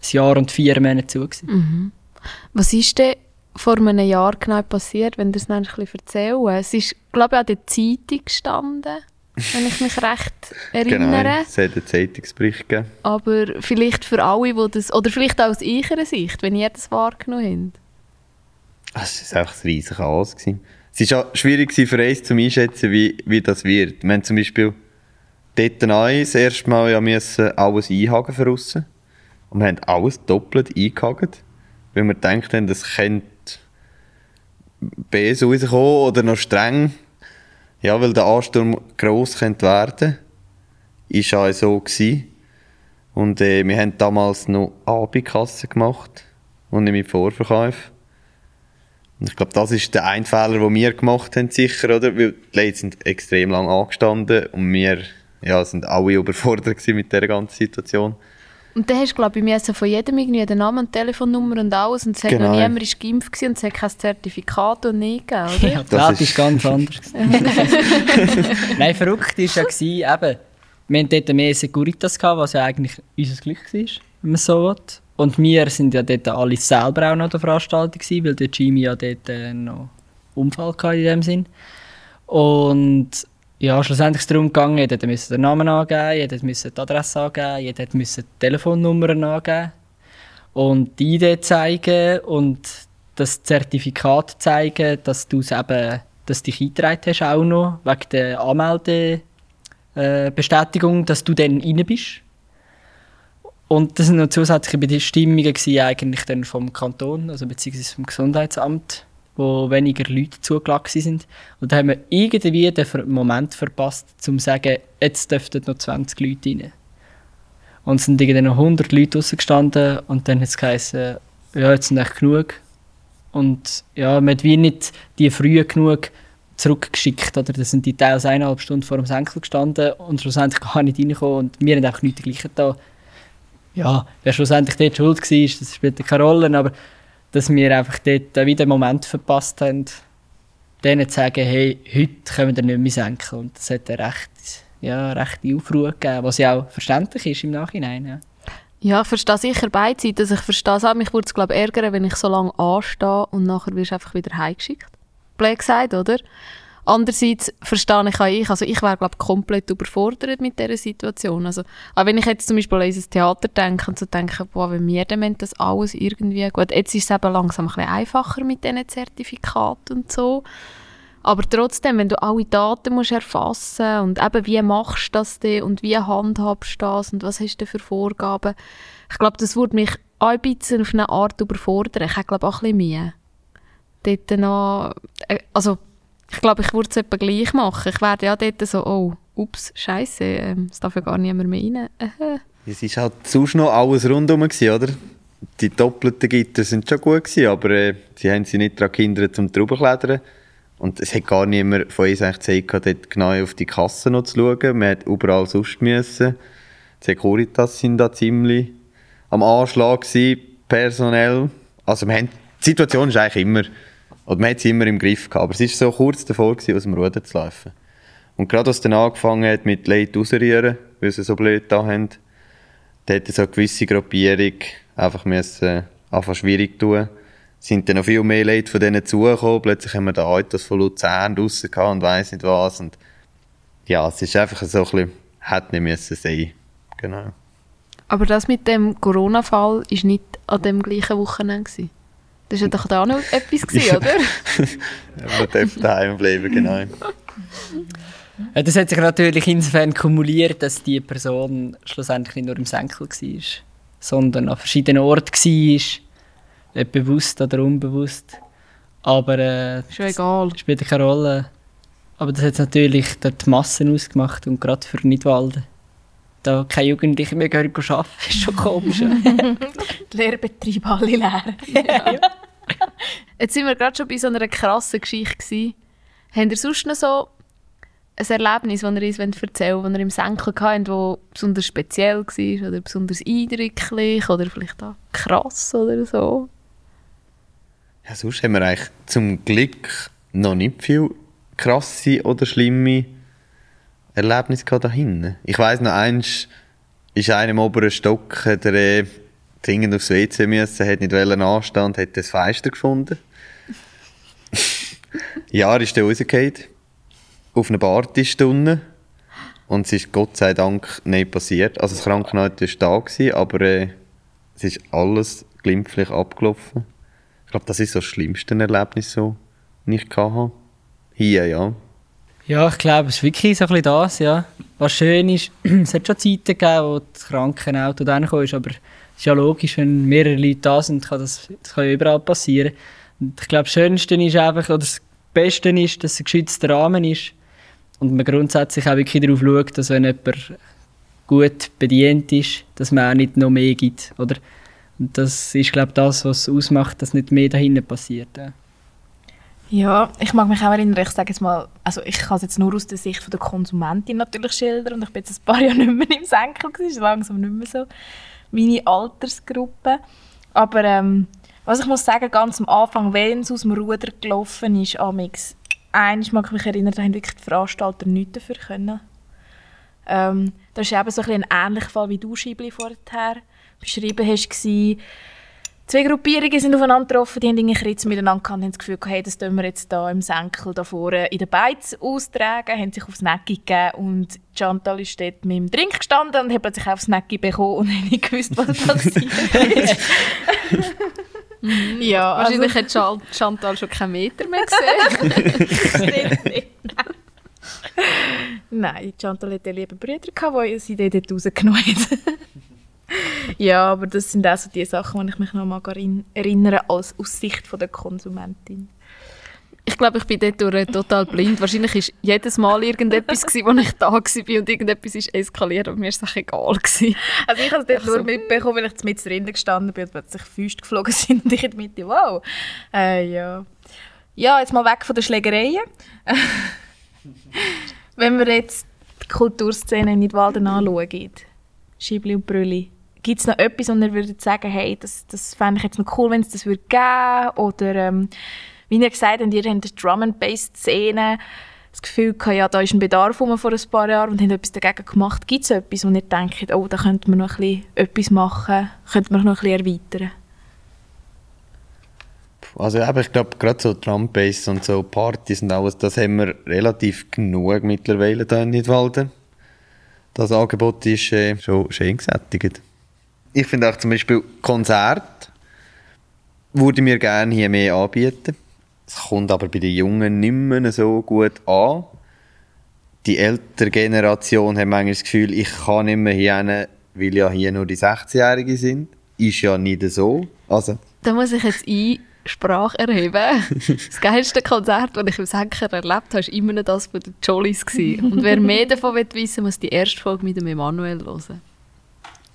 ein Jahr und vier Monate zu. Mhm. Was ist denn vor einem Jahr genau passiert, wenn du es noch ein bisschen erzählen? Es ist, glaube ich, an der Zeitung gestanden, wenn ich mich recht erinnere. Genau, es hat einen Zeitungsbericht gegeben. Aber vielleicht für alle, die das, oder vielleicht auch aus ihrer Sicht, wenn ihr das wahrgenommen habt. Es war einfach ein riesiges Chaos. Gewesen. Es war auch schwierig für uns zu einschätzen, wie, wie das wird. Wir haben zum Beispiel dort neu das erste Mal ja müssen alles einhaken aussen. Und wir haben alles doppelt eingehakt, weil wir gedacht haben, das könnte BS rauskommen oder noch streng. Ja, weil der Ansturm gross könnte werden. Ist auch so. Und äh, wir haben damals noch Abendkasse gemacht und nicht mit Vorverkauf. Ich glaube, das ist der ein Fehler, den wir gemacht haben, sicher, oder? Weil die Leute sind extrem lang angestanden und wir ja, sind alle überfordert mit dieser ganzen Situation. Und dann hast du, glaube ich, mir von jedem irgendwie den Namen und Telefonnummer und alles und es hat genau. noch niemand ist geimpft und es hat kein Zertifikat und nicht gegeben, oder? Ja, das, das ist ganz anders. Nein, verrückt war ja, gewesen, eben, wir hatten dort mehr Securitas, gehabt, was ja eigentlich unser Glück war, wenn man so will. Und wir sind ja dort alle selber auch noch der Veranstaltung gewesen, weil der Jimmy ja dort äh, noch Unfall hatte in dem Sinn. Und ja, schlussendlich ist es darum gegangen, jeder musste den Namen angeben, jeder musste die Adresse angeben, jeder musste die Telefonnummern angeben und die Idee zeigen und das Zertifikat zeigen, dass du eben, dass dich eingetragen hast auch noch, wegen der Anmeldebestätigung, dass du dann rein bist. Und das sind noch zusätzliche Bestimmungen eigentlich dann vom Kanton, also beziehungsweise vom Gesundheitsamt, wo weniger Leute zugelassen sind. Und da haben wir irgendwie den Moment verpasst, um zu sagen, jetzt dürften noch 20 Leute rein. Und es sind irgendwie noch 100 Leute rausgestanden und dann hat es geheißen, ja, jetzt sind echt genug. Und ja, man hat wie nicht die früh genug zurückgeschickt. Oder da sind die teils eineinhalb Stunden vor dem Senkel gestanden und schlussendlich gar nicht reingekommen. Und wir haben einfach nichts gleichen da ja, wer schlussendlich dort schuld war, das spielt keine Rolle, aber dass wir einfach dort wieder den Moment verpasst haben, denen zu sagen, hey, heute können wir nicht mehr senken. Und das hat eine recht, ja, rechte Aufruhr gegeben, was ja auch verständlich ist im Nachhinein. Ja. Ja, ich verstehe sicher beide Seiten. Also ich verstehe es auch, mich würde es glaube ärgern, wenn ich so lange anstehe und nachher wirst du einfach wieder heimgeschickt. Blöd gesagt, oder? Andererseits verstehe ich auch ich, also ich wäre glaube komplett überfordert mit dieser Situation. Also, auch wenn ich jetzt zum Beispiel an unser Theater denke und so denke, boah, wenn wir dann das alles irgendwie, gut, jetzt ist es eben langsam ein bisschen einfacher mit diesen Zertifikaten und so, aber trotzdem, wenn du alle Daten musst erfassen und eben, wie machst du das denn und wie handhabst du das und was hast du für Vorgaben, ich glaube, das würde mich auch ein bisschen auf eine Art überfordern. Ich habe, glaube auch ein bisschen Mühe. Dort noch, äh, also ich glaube, ich würde es etwa gleich machen. Ich werde ja dort so, oh, ups, scheiße, ähm, es darf ja gar niemand mehr rein. Äh. Es war halt sonst noch alles rundherum, oder? Die doppelten Gitter sind schon gut, gewesen, aber äh, sie haben sie nicht daran gehindert, zum drüberklettern. Und es hat gar niemand von uns eigentlich Zeit dort genau auf die Kasse noch zu schauen. Man hat überall sonst müssen. Die Securitas sind da ziemlich am Anschlag gewesen, personell. Also wir haben, die Situation ist eigentlich immer, oder man hat sie immer im Griff gehabt, aber es war so kurz davor, gewesen, aus dem Ruder zu laufen. Und gerade als es dann angefangen hat mit Leuten rausrühren, weil sie so blöd da haben, da hat so eine gewisse Gruppierung einfach müssen, einfach schwierig tun. Sind dann noch viel mehr Leute von denen zugekommen. Plötzlich haben wir da Autos von Luzern draussen gehabt und weiss nicht was. Und ja, es ist einfach so ein bisschen, hätte nicht müssen sein. Genau. Aber das mit dem Corona-Fall war nicht an dem gleichen Wochenende. Gewesen. Das war doch da noch etwas, gewesen, oder? Man darf daheim bleiben, genau. Ja, Das hat sich natürlich insofern kumuliert, dass die Person schlussendlich nicht nur im Senkel war, sondern an verschiedenen Orten war. Nicht bewusst oder unbewusst. Aber äh, Schon egal. das spielt keine Rolle. Aber das hat natürlich dort die Massen ausgemacht und gerade für Nidwalden. Da keine Jugendlichen mehr gehen arbeiten, ist schon komisch. Die Lehrbetriebe alle leer. Jetzt sind wir gerade schon bei so einer krassen Geschichte gewesen. Habt ihr sonst noch so ein Erlebnis, das ihr uns erzählen wollt, das ihr im Senkel hattet, das besonders speziell war oder besonders eindrücklich oder vielleicht auch krass oder so? Ja, sonst haben wir eigentlich zum Glück noch nicht viel krasse oder schlimme Erlebnisse gehabt da hinten. Ich weiss noch, eins ist einer im oberen Stock, er äh, dringend aufs WC müssen, hat nicht wollen anstehen und hat das Fenster gefunden. ja, er ist dann rausgefallen, auf einer Bartisch unten. Und es ist Gott sei Dank nicht passiert. Also das Krankenhaus war da, gewesen, aber äh, es ist alles glimpflich abgelaufen. Ich glaube, das ist so das schlimmste Erlebnis, so, das ich hatte. Hier, ja. Ja, ich glaube, es ist wirklich so ein bisschen das, ja. Was schön ist, es hat schon Zeiten gegeben, wo das Krankenauto dann kam, aber ist ja logisch, wenn mehrere Leute da sind, kann das, das kann ja überall passieren. Und ich glaube, das Schönste ist einfach, oder das Beste ist, dass es ein geschützter Rahmen ist und man grundsätzlich auch wirklich darauf schaut, dass wenn jemand gut bedient ist, dass man auch nicht noch mehr gibt, oder? Und das ist, glaube ich, das, was es ausmacht, dass nicht mehr dahinten passiert. Ja. Ja, ich mag mich auch erinnern, ich sage jetzt mal, also ich kann es jetzt nur aus der Sicht von der Konsumentin natürlich schildern und ich bin jetzt ein paar Jahre nicht mehr im Senkel, gewesen, ist langsam nicht mehr so meine Altersgruppe. Aber ähm, was ich muss sagen, ganz am Anfang, wenn es aus dem Ruder gelaufen ist, amix, eines mag ich mich erinnern, da haben wirklich die Veranstalter nichts dafür können. Ähm, das ist eben so ein, ein ähnlicher Fall, wie du, Schibli, vorher beschrieben hast, gewesen. Zwei Gruppierungen sind aufeinander getroffen, die haben irgendwie Kritz miteinander gehabt und haben das Gefühl gehabt, hey, das tun wir jetzt da im Senkel da vorne in den Beiz austragen, haben sich aufs Necki gegeben und Chantal ist dort mit dem Drink gestanden und hat plötzlich aufs Necki bekommen und hat nicht gewusst, was passiert ist. ja, also, Wahrscheinlich hat Chal- Chantal schon keinen Meter mehr gesehen. Nein, Chantal hatte liebe Brüder, die sie dort rausgenommen hat. Ja, aber das sind auch so die Sachen, an die ich mich noch mal erin- erinnere, als aus Sicht von der Konsumentin. ich glaube, ich bin dort total blind. Wahrscheinlich war jedes Mal irgendetwas, gewesen, wo ich da war und irgendetwas ist eskaliert, aber mir war es egal. Gewesen. Also ich habe es dort nur so. mitbekommen, weil ich mit drinnen gestanden bin und plötzlich Füße geflogen sind und ich in der Mitte, wow. Äh, ja. ja, jetzt mal weg von den Schlägereien. Wenn wir jetzt die Kulturszene in Nidwalden anschauen, Schibli und Brülli, gibt es noch etwas, wo ihr würdet sagen, hey, das, das fände ich jetzt noch cool, wenn es das würde geben Oder ähm, wie ihr gesagt habt, ihr habt die Drum-and-Bass-Szene das Gefühl gehabt, ja, da ist ein Bedarf vor ein paar Jahren und haben etwas dagegen gemacht. Gibt es etwas, wo ihr denkt, oh, da könnte man noch etwas machen, könnte man noch ein bisschen erweitern? Also ich glaube, gerade so Drum-Bass und so Partys und alles, das haben wir relativ genug mittlerweile hier in Nidwalden. Das Angebot ist äh, schon schön gesättigt. Ich finde auch zum Beispiel Konzert würde mir gerne hier mehr anbieten. Es kommt aber bei den Jungen nicht mehr so gut an. Die ältere Generation hat manchmal das Gefühl, ich kann nicht mehr hier hin, weil ja hier nur die 16-Jährigen sind. ist ja nicht so. Also, Da muss ich jetzt Einsprache erheben. Das geilste Konzert, das ich im Senker erlebt habe, war immer noch das von den Jollies. Und wer mehr davon will wissen muss die erste Folge mit dem Emanuel hören.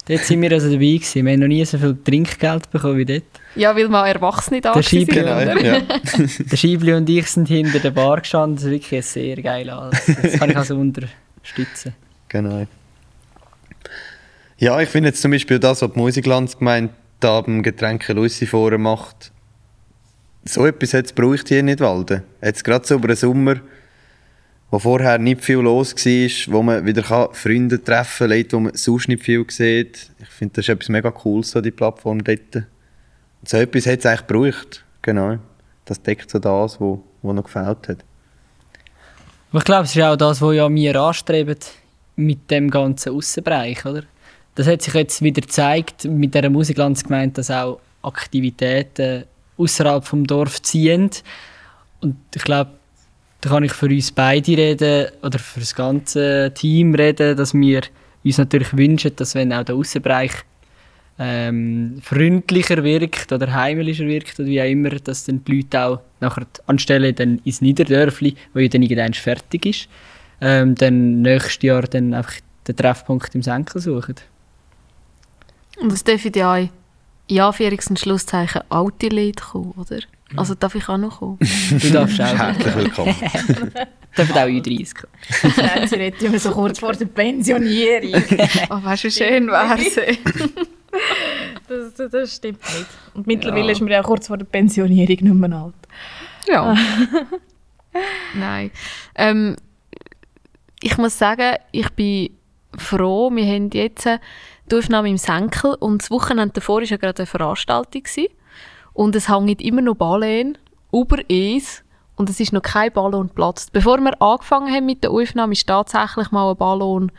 Dort sind wir also dabei gewesen. Wir haben noch nie so viel Trinkgeld bekommen wie dort. Ja, weil mal Erwachsene da Der waren. Scheibli- genau, ja. Der Scheibli und ich sind hinter der Bar gestanden. Das ist wirklich ein sehr geil. Das kann ich also unterstützen. Genau. Ja, ich finde jetzt zum Beispiel das, was die Musiklandsgemeinde da beim Getränke Lucy vorher macht, so etwas hat es braucht hier in Nidwalden. Jetzt gerade so über den Sommer, wo vorher nicht viel los war, wo man wieder Freunde treffen kann, Leute, die man sonst nicht viel sieht. Ich finde, das ist etwas mega Cooles, so die Plattform dort. Und so etwas hat es eigentlich gebraucht. Genau. Das deckt so das, was noch gefällt hat. Ich glaube, es ist auch das, was ja wir anstreben mit dem ganzen Aussenbereich, oder? Das hat sich jetzt wieder gezeigt mit der Musiklandsgemeinde, dass auch Aktivitäten außerhalb vom Dorf ziehen. Und ich glaube, da kann ich für uns beide reden oder für das ganze Team reden, dass wir uns natürlich wünschen, dass wenn auch der Außenbereich ähm, freundlicher wirkt oder heimlicher wirkt oder wie auch immer, dass dann die Leute auch nachher anstelle dann ins Niederdörfli, wo ja dann irgendwann fertig ist, ähm, dann nächstes Jahr dann einfach den Treffpunkt im Senkel suchen. Und es dürfen ja in Anführungs- und Schlusszeichen alte Leute kommen, oder? Also darf ich auch noch kommen? Du darfst auch. Herzlich willkommen. Dürfen auch U30 kommen. Sie redet immer so kurz vor der Pensionierung. oh, weißt du, schön wäre es? Das, das, das stimmt nicht. Und mittlerweile ist man ja kurz vor der Pensionierung nicht mehr alt. Ja. Nein. Ähm, ich muss sagen, ich bin froh, wir haben jetzt die Aufnahme im Senkel und das Wochenende davor war ja gerade eine Veranstaltung gewesen. Und es hängt immer noch Ballon über es und es ist noch kein Ballon geplatzt. Bevor wir angefangen haben mit der Aufnahme, ist tatsächlich mal ein Ballon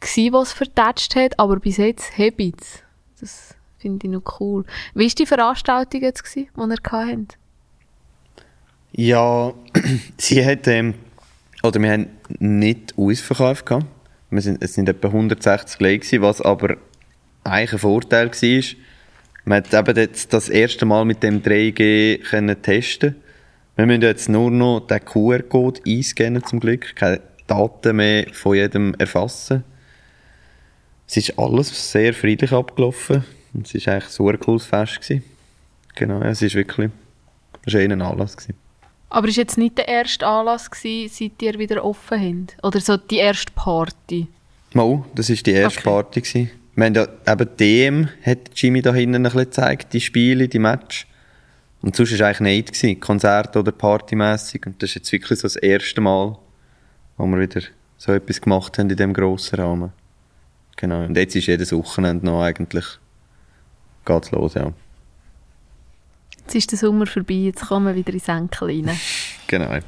gsi, was vertatscht hat, aber bis jetzt es. Das finde ich noch cool. Wie war die Veranstaltung jetzt, die ihr hattet? Ja, sie hat, ähm, oder wir haben nicht ausverkauft gehabt. Wir sind, es sind etwa 160 Leute was aber eigentlich ein Vorteil war. Man hat eben jetzt das erste Mal mit dem 3G können testen. Wir müssen jetzt nur noch den QR-Code einscannen zum Glück, keine Daten mehr von jedem erfassen. Es ist alles sehr friedlich abgelaufen. Es war eigentlich so ein cooles Fest. Gewesen. Genau, es ist wirklich ein schöner Anlass. Gewesen. Aber ist jetzt nicht der erste Anlass gewesen, seit ihr wieder offen habt? Oder so die erste Party? Mal, das war die erste Okay. Party. Gewesen. Wir haben ja eben DM, hat Jimmy da hinten ein bisschen gezeigt, die Spiele, die Match. Und sonst war es eigentlich nicht, gewesen, Konzert oder Partymässig. Und das ist jetzt wirklich so das erste Mal, wo wir wieder so etwas gemacht haben in diesem grossen Rahmen. Genau, und jetzt ist jedes Wochenende noch eigentlich, geht's los, ja. Jetzt ist der Sommer vorbei, jetzt kommen wir wieder in Senkel rein. Genau.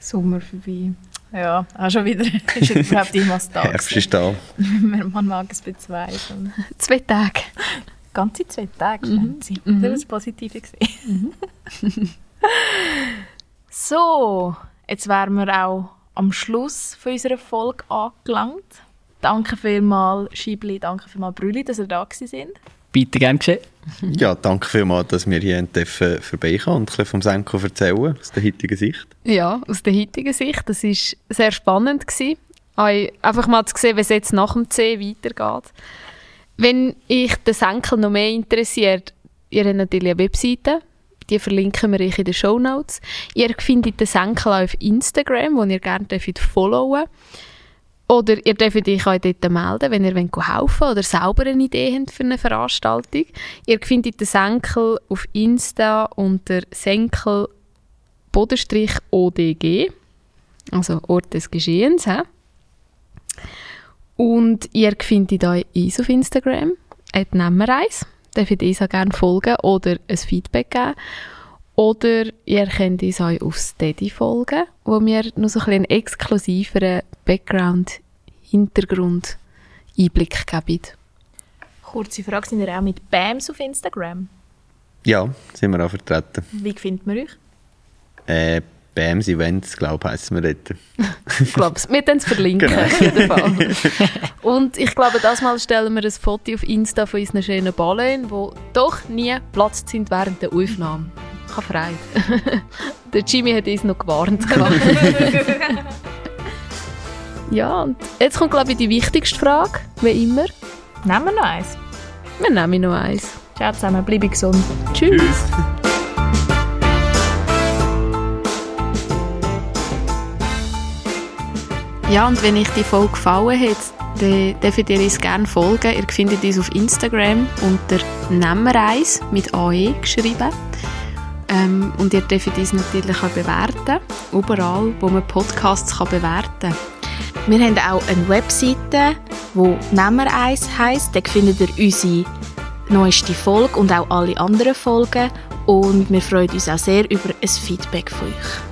Sommer vorbei. Ja, auch schon wieder. ist jetzt überhaupt irgendwas da. Herbst ist da. Man mag es bezweifeln. Zwei Tage. Ganze zwei Tage, Franzi. Das war das Positive. gewesen. so, jetzt wären wir auch am Schluss von unserer Folge angelangt. Danke vielmals, Schibli, danke vielmals, Brülli, dass ihr da gewesen sind. Bitte gern geschehen. Ja, danke vielmals, dass wir hier dürfen vorbeikommen und ein bisschen vom Senko erzählen, aus der heutigen Sicht. Ja, aus der heutigen Sicht. Das war sehr spannend. Gewesen. Ei- Einfach mal zu sehen, wie es jetzt nach dem C weitergeht. Wenn euch der Senkel noch mehr interessiert, ihr habt natürlich eine Webseite. Die verlinken wir euch in den Show Notes. Ihr findet den Senkel auch auf Instagram, wo ihr gerne dürft followen Oder ihr dürft euch auch dort melden, wenn ihr wollt helfen oder selber eine Idee habt für eine Veranstaltung. Ihr findet den Senkel auf Insta unter Senkel Bodenstrich ODG, also Ort des Geschehens. He? Und ihr findet euch uns auf Instagram, at Nemmereis. Dürft ihr uns auch gerne folgen oder ein Feedback geben. Oder ihr könnt uns auch auf Steady folgen, wo wir noch so ein einen exklusiveren Background-Hintergrund-Einblick geben. Kurze Frage, sind ihr auch mit BAMS auf Instagram? Ja, sind wir auch vertreten. Wie findet man euch? Äh, Bams Events, glaube ich, heissen wir dort. ich glaube es. Wir dann verlinken, Genau. Und ich glaube, das Mal stellen wir ein Foto auf Insta von unseren schönen Ballen, die doch nie geplatzt sind während der Aufnahme. Ich habe Freude. der Jimmy hat uns noch gewarnt. ja, und jetzt kommt, glaube ich, die wichtigste Frage, wie immer. Nehmen wir noch eins. Wir nehmen noch eins. Ciao zusammen, bleibe gesund. Tschüss. Ja, und wenn euch die Folge gefallen hat, dann dürft ihr uns gerne folgen. Ihr findet uns auf Instagram unter Nemmereis mit AE geschrieben. Ähm, und ihr dürft uns natürlich auch bewerten, überall, wo man Podcasts kann bewerten kann. Wir haben auch eine Webseite, die Nemmereis heisst. Da findet ihr unsere neueste Folge und auch alle anderen Folgen. Und wir freuen uns auch sehr über ein Feedback von euch.